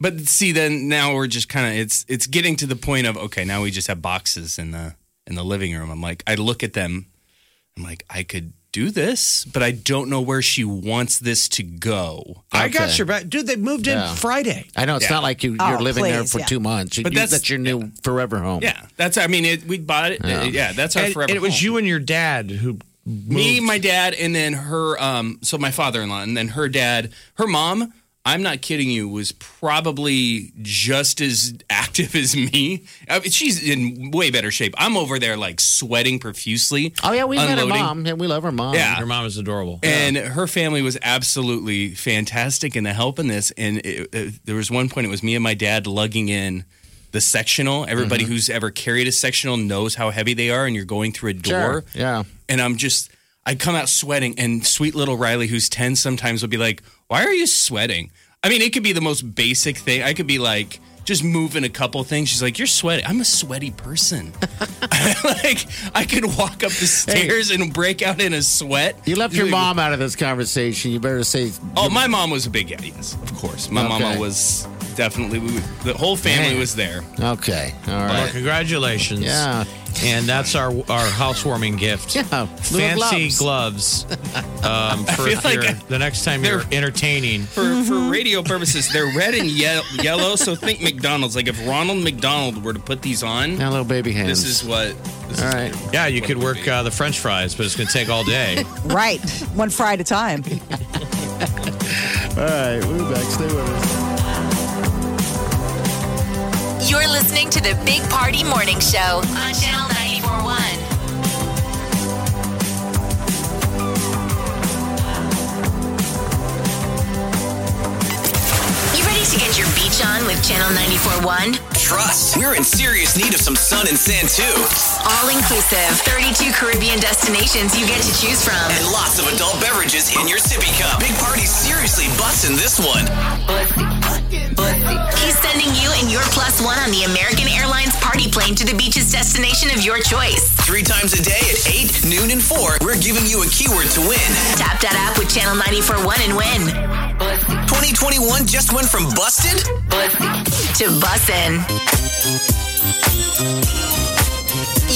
But see, then now we're just kind of it's it's getting to the point of okay, now we just have boxes in the in the living room. I'm like, I look at them, I'm like, I could do this, but I don't know where she wants this to go. I got Okay. your back. Dude, they moved in Friday. I know it's Yeah. not like you, you're Oh, living there please, for yeah. two months. You, But you- that's- that's your new forever home. Yeah, that's I mean, it, we bought it. Yeah, that's our And, forever. and it was home. you and your dad who me, my dad, and then her. Um, so my father-in-law, and then her dad, her mom. I'm not kidding you. Was probably just as <laughs> active as me. I mean, she's in way better shape. I'm over there like sweating profusely. Oh, yeah, we met her mom. Yeah, we love her mom. Yeah. Your mom is adorable. And her family was absolutely fantastic in the help in this. And it, it- there was one point, it was me and my dad lugging in the sectional. Everybody mm-hmm. who's ever carried a sectional knows how heavy they are, and you're going through a door. Sure. Yeah. And I'm just, I come out sweating, and sweet little Riley, who's 10, sometimes will be like, Why are you sweating? I mean, it could be the most basic thing. I could be like, just moving a couple things. She's like, "You're sweaty." I'm a sweaty person. <laughs> <laughs> like, I could walk up the stairs and break out in a sweat. You left your mom out of this conversation. You better say. Oh, my mom was a big yeah, yes, of course. My Okay. mama was definitely. We, the whole family Man. was there. Okay. All Well, congratulations. Yeah. And that's our our housewarming gift. <laughs> Yeah, Fancy gloves. <laughs> um, for feel if like you're- I- the next time you're entertaining. For for radio purposes, they're red and ye- yellow. So think McDonald's. Like if Ronald McDonald were to put these on, Now, little baby hands. this is what. This All is right. Yeah, you could work uh, the French fries, but it's going to take all day. <laughs> Right. One fry at a time. All right. We'll be back. Stay with us. You're listening to the Big Party Morning Show on Channel 941. You ready to get your beach on with Channel 941? Trust. We're in serious need of some sun and sand too. All inclusive, 32 Caribbean destinations you get to choose from. And lots of adult beverages in your sippy cup. Big Party's seriously busting this one. He's sending you and your plus one on the American Airlines party plane to the beach's destination of your choice. Three times a day at 8, noon, and 4, we're giving you a keyword to win. Tap that app with Channel 941 and win. 2021 just went from busted To bussin'.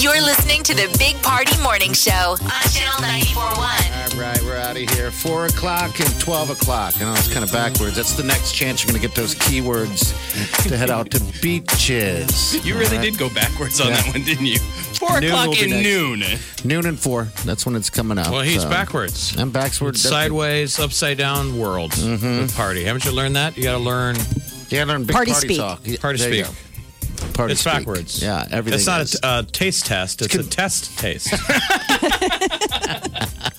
You're listening to the Big Party Morning Show on Channel 941. All right, we're out of here. Four o'clock and twelve o'clock. I know it's kind of backwards. That's the next chance you're going to get those keywords to head out to beaches. You really did go backwards on Yeah. that one, didn't you? Four Noon o'clock will be and next. noon. Noon and four. That's when it's coming out. Well, he's so. backwards. I'm backwards. Sideways, upside down world Mm-hmm. party. Haven't you learned that? You got to learn Yeah, learn big Party party, speak. talk. Party there you speak. Go. Party It's speak. backwards. Yeah, everything. It's not is. a uh, taste test. It's a test taste. <laughs> <laughs>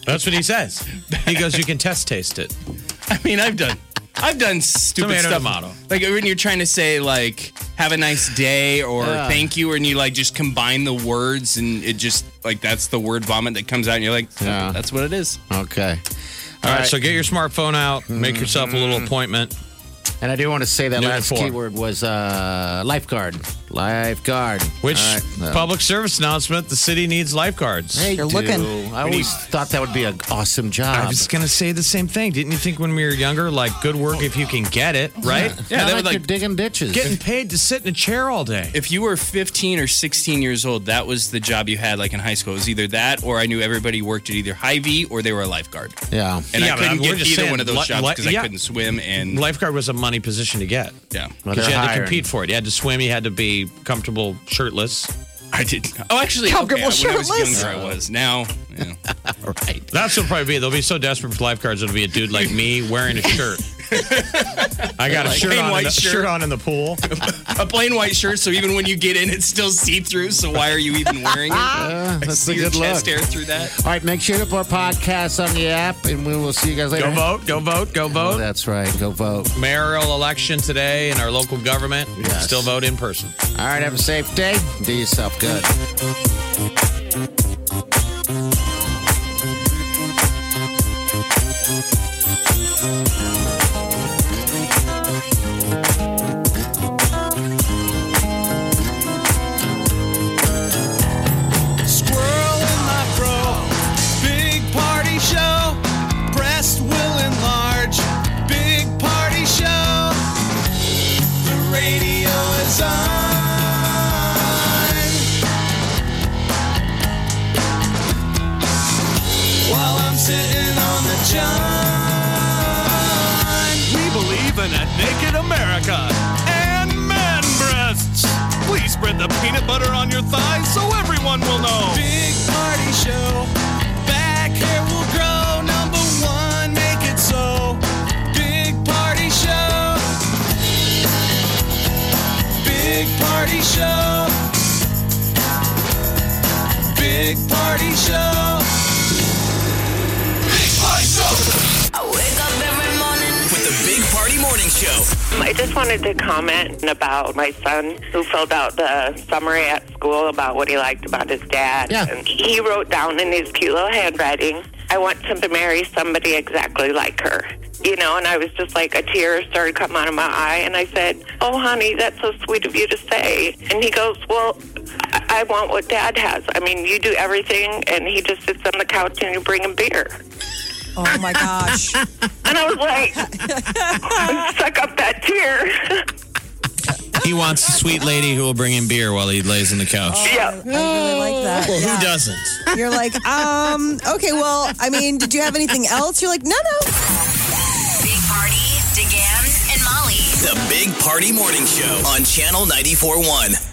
That's what he says. He goes, "You can test taste it." I mean, I've done. I've done stupid Tomato, stuff. tomato. Like when you're trying to say like "Have a nice day" or Yeah. "Thank you," and you like just combine the words, and it just like that's the word vomit that comes out, and you're like, Yeah. "That's what it is." okay. All right, so get your smartphone out, make yourself a little appointment. And I do want to say that Noon last and four. keyword was uh, lifeguard. Lifeguard. Which All right, uh, public service announcement? The city needs lifeguards. They You're do. looking. I always thought that would be an awesome job. I was gonna say the same thing. Didn't you think when we were younger, like good work if you can get it, right? yeah, that like, would, like- you're digging ditches. Getting paid to sit in a chair all day. If you were 15 or 16 years old, that was the job you had, like in high school. It was either that, or I knew everybody worked at either Hy-Vee or they were a lifeguard. yeah. And Yeah, I couldn't we're get either saying, one of those li- jobs li- because yeah. I couldn't swim. And Lifeguard was a money position to get yeah, Well, you they're had to compete for it. You had to swim. You had to be comfortable shirtless. I did. Oh, actually, Comfortable okay, when I was shirtless. younger, I was. Now, yeah. <laughs> right. That's what probably be. They'll be so desperate for lifeguards. It'll be a dude like me wearing a shirt. I got a Like shirt plain on, in white the, shirt. shirt on in the pool. a plain white shirt. So even when you get in, it's still see through. So why are you even wearing it? Uh, <laughs> I that's see a your good chest look. hair through that. All right, make sure to put our podcast on the app, and we will see you guys later. Go vote. Go vote. Go Oh, vote. that's right. Go vote. Mayoral election today in our local government. Yes. Still vote in person. All right, have a safe day. Do yourself good. He liked about his dad. Yeah. And he wrote down in his cute little handwriting, I want him to marry somebody exactly like her. You know, and I was just like, a tear started coming out of my eye. And I said, Oh, honey, that's so sweet of you to say. And he goes, Well, I I want what dad has. I mean, you do everything, and he just sits on the couch and you bring him beer. Oh my gosh. <laughs> And I was like, <laughs> suck up that tear. <laughs> He wants a sweet lady who will bring him beer while he lays on the couch. Yeah. I really like that. Well, Yeah. who doesn't? You're like, um, okay, well, I mean, did you have anything else? You're like, no, no. Big Party, DeGan, and Molly. The Big Party Morning Show on Channel 94.1.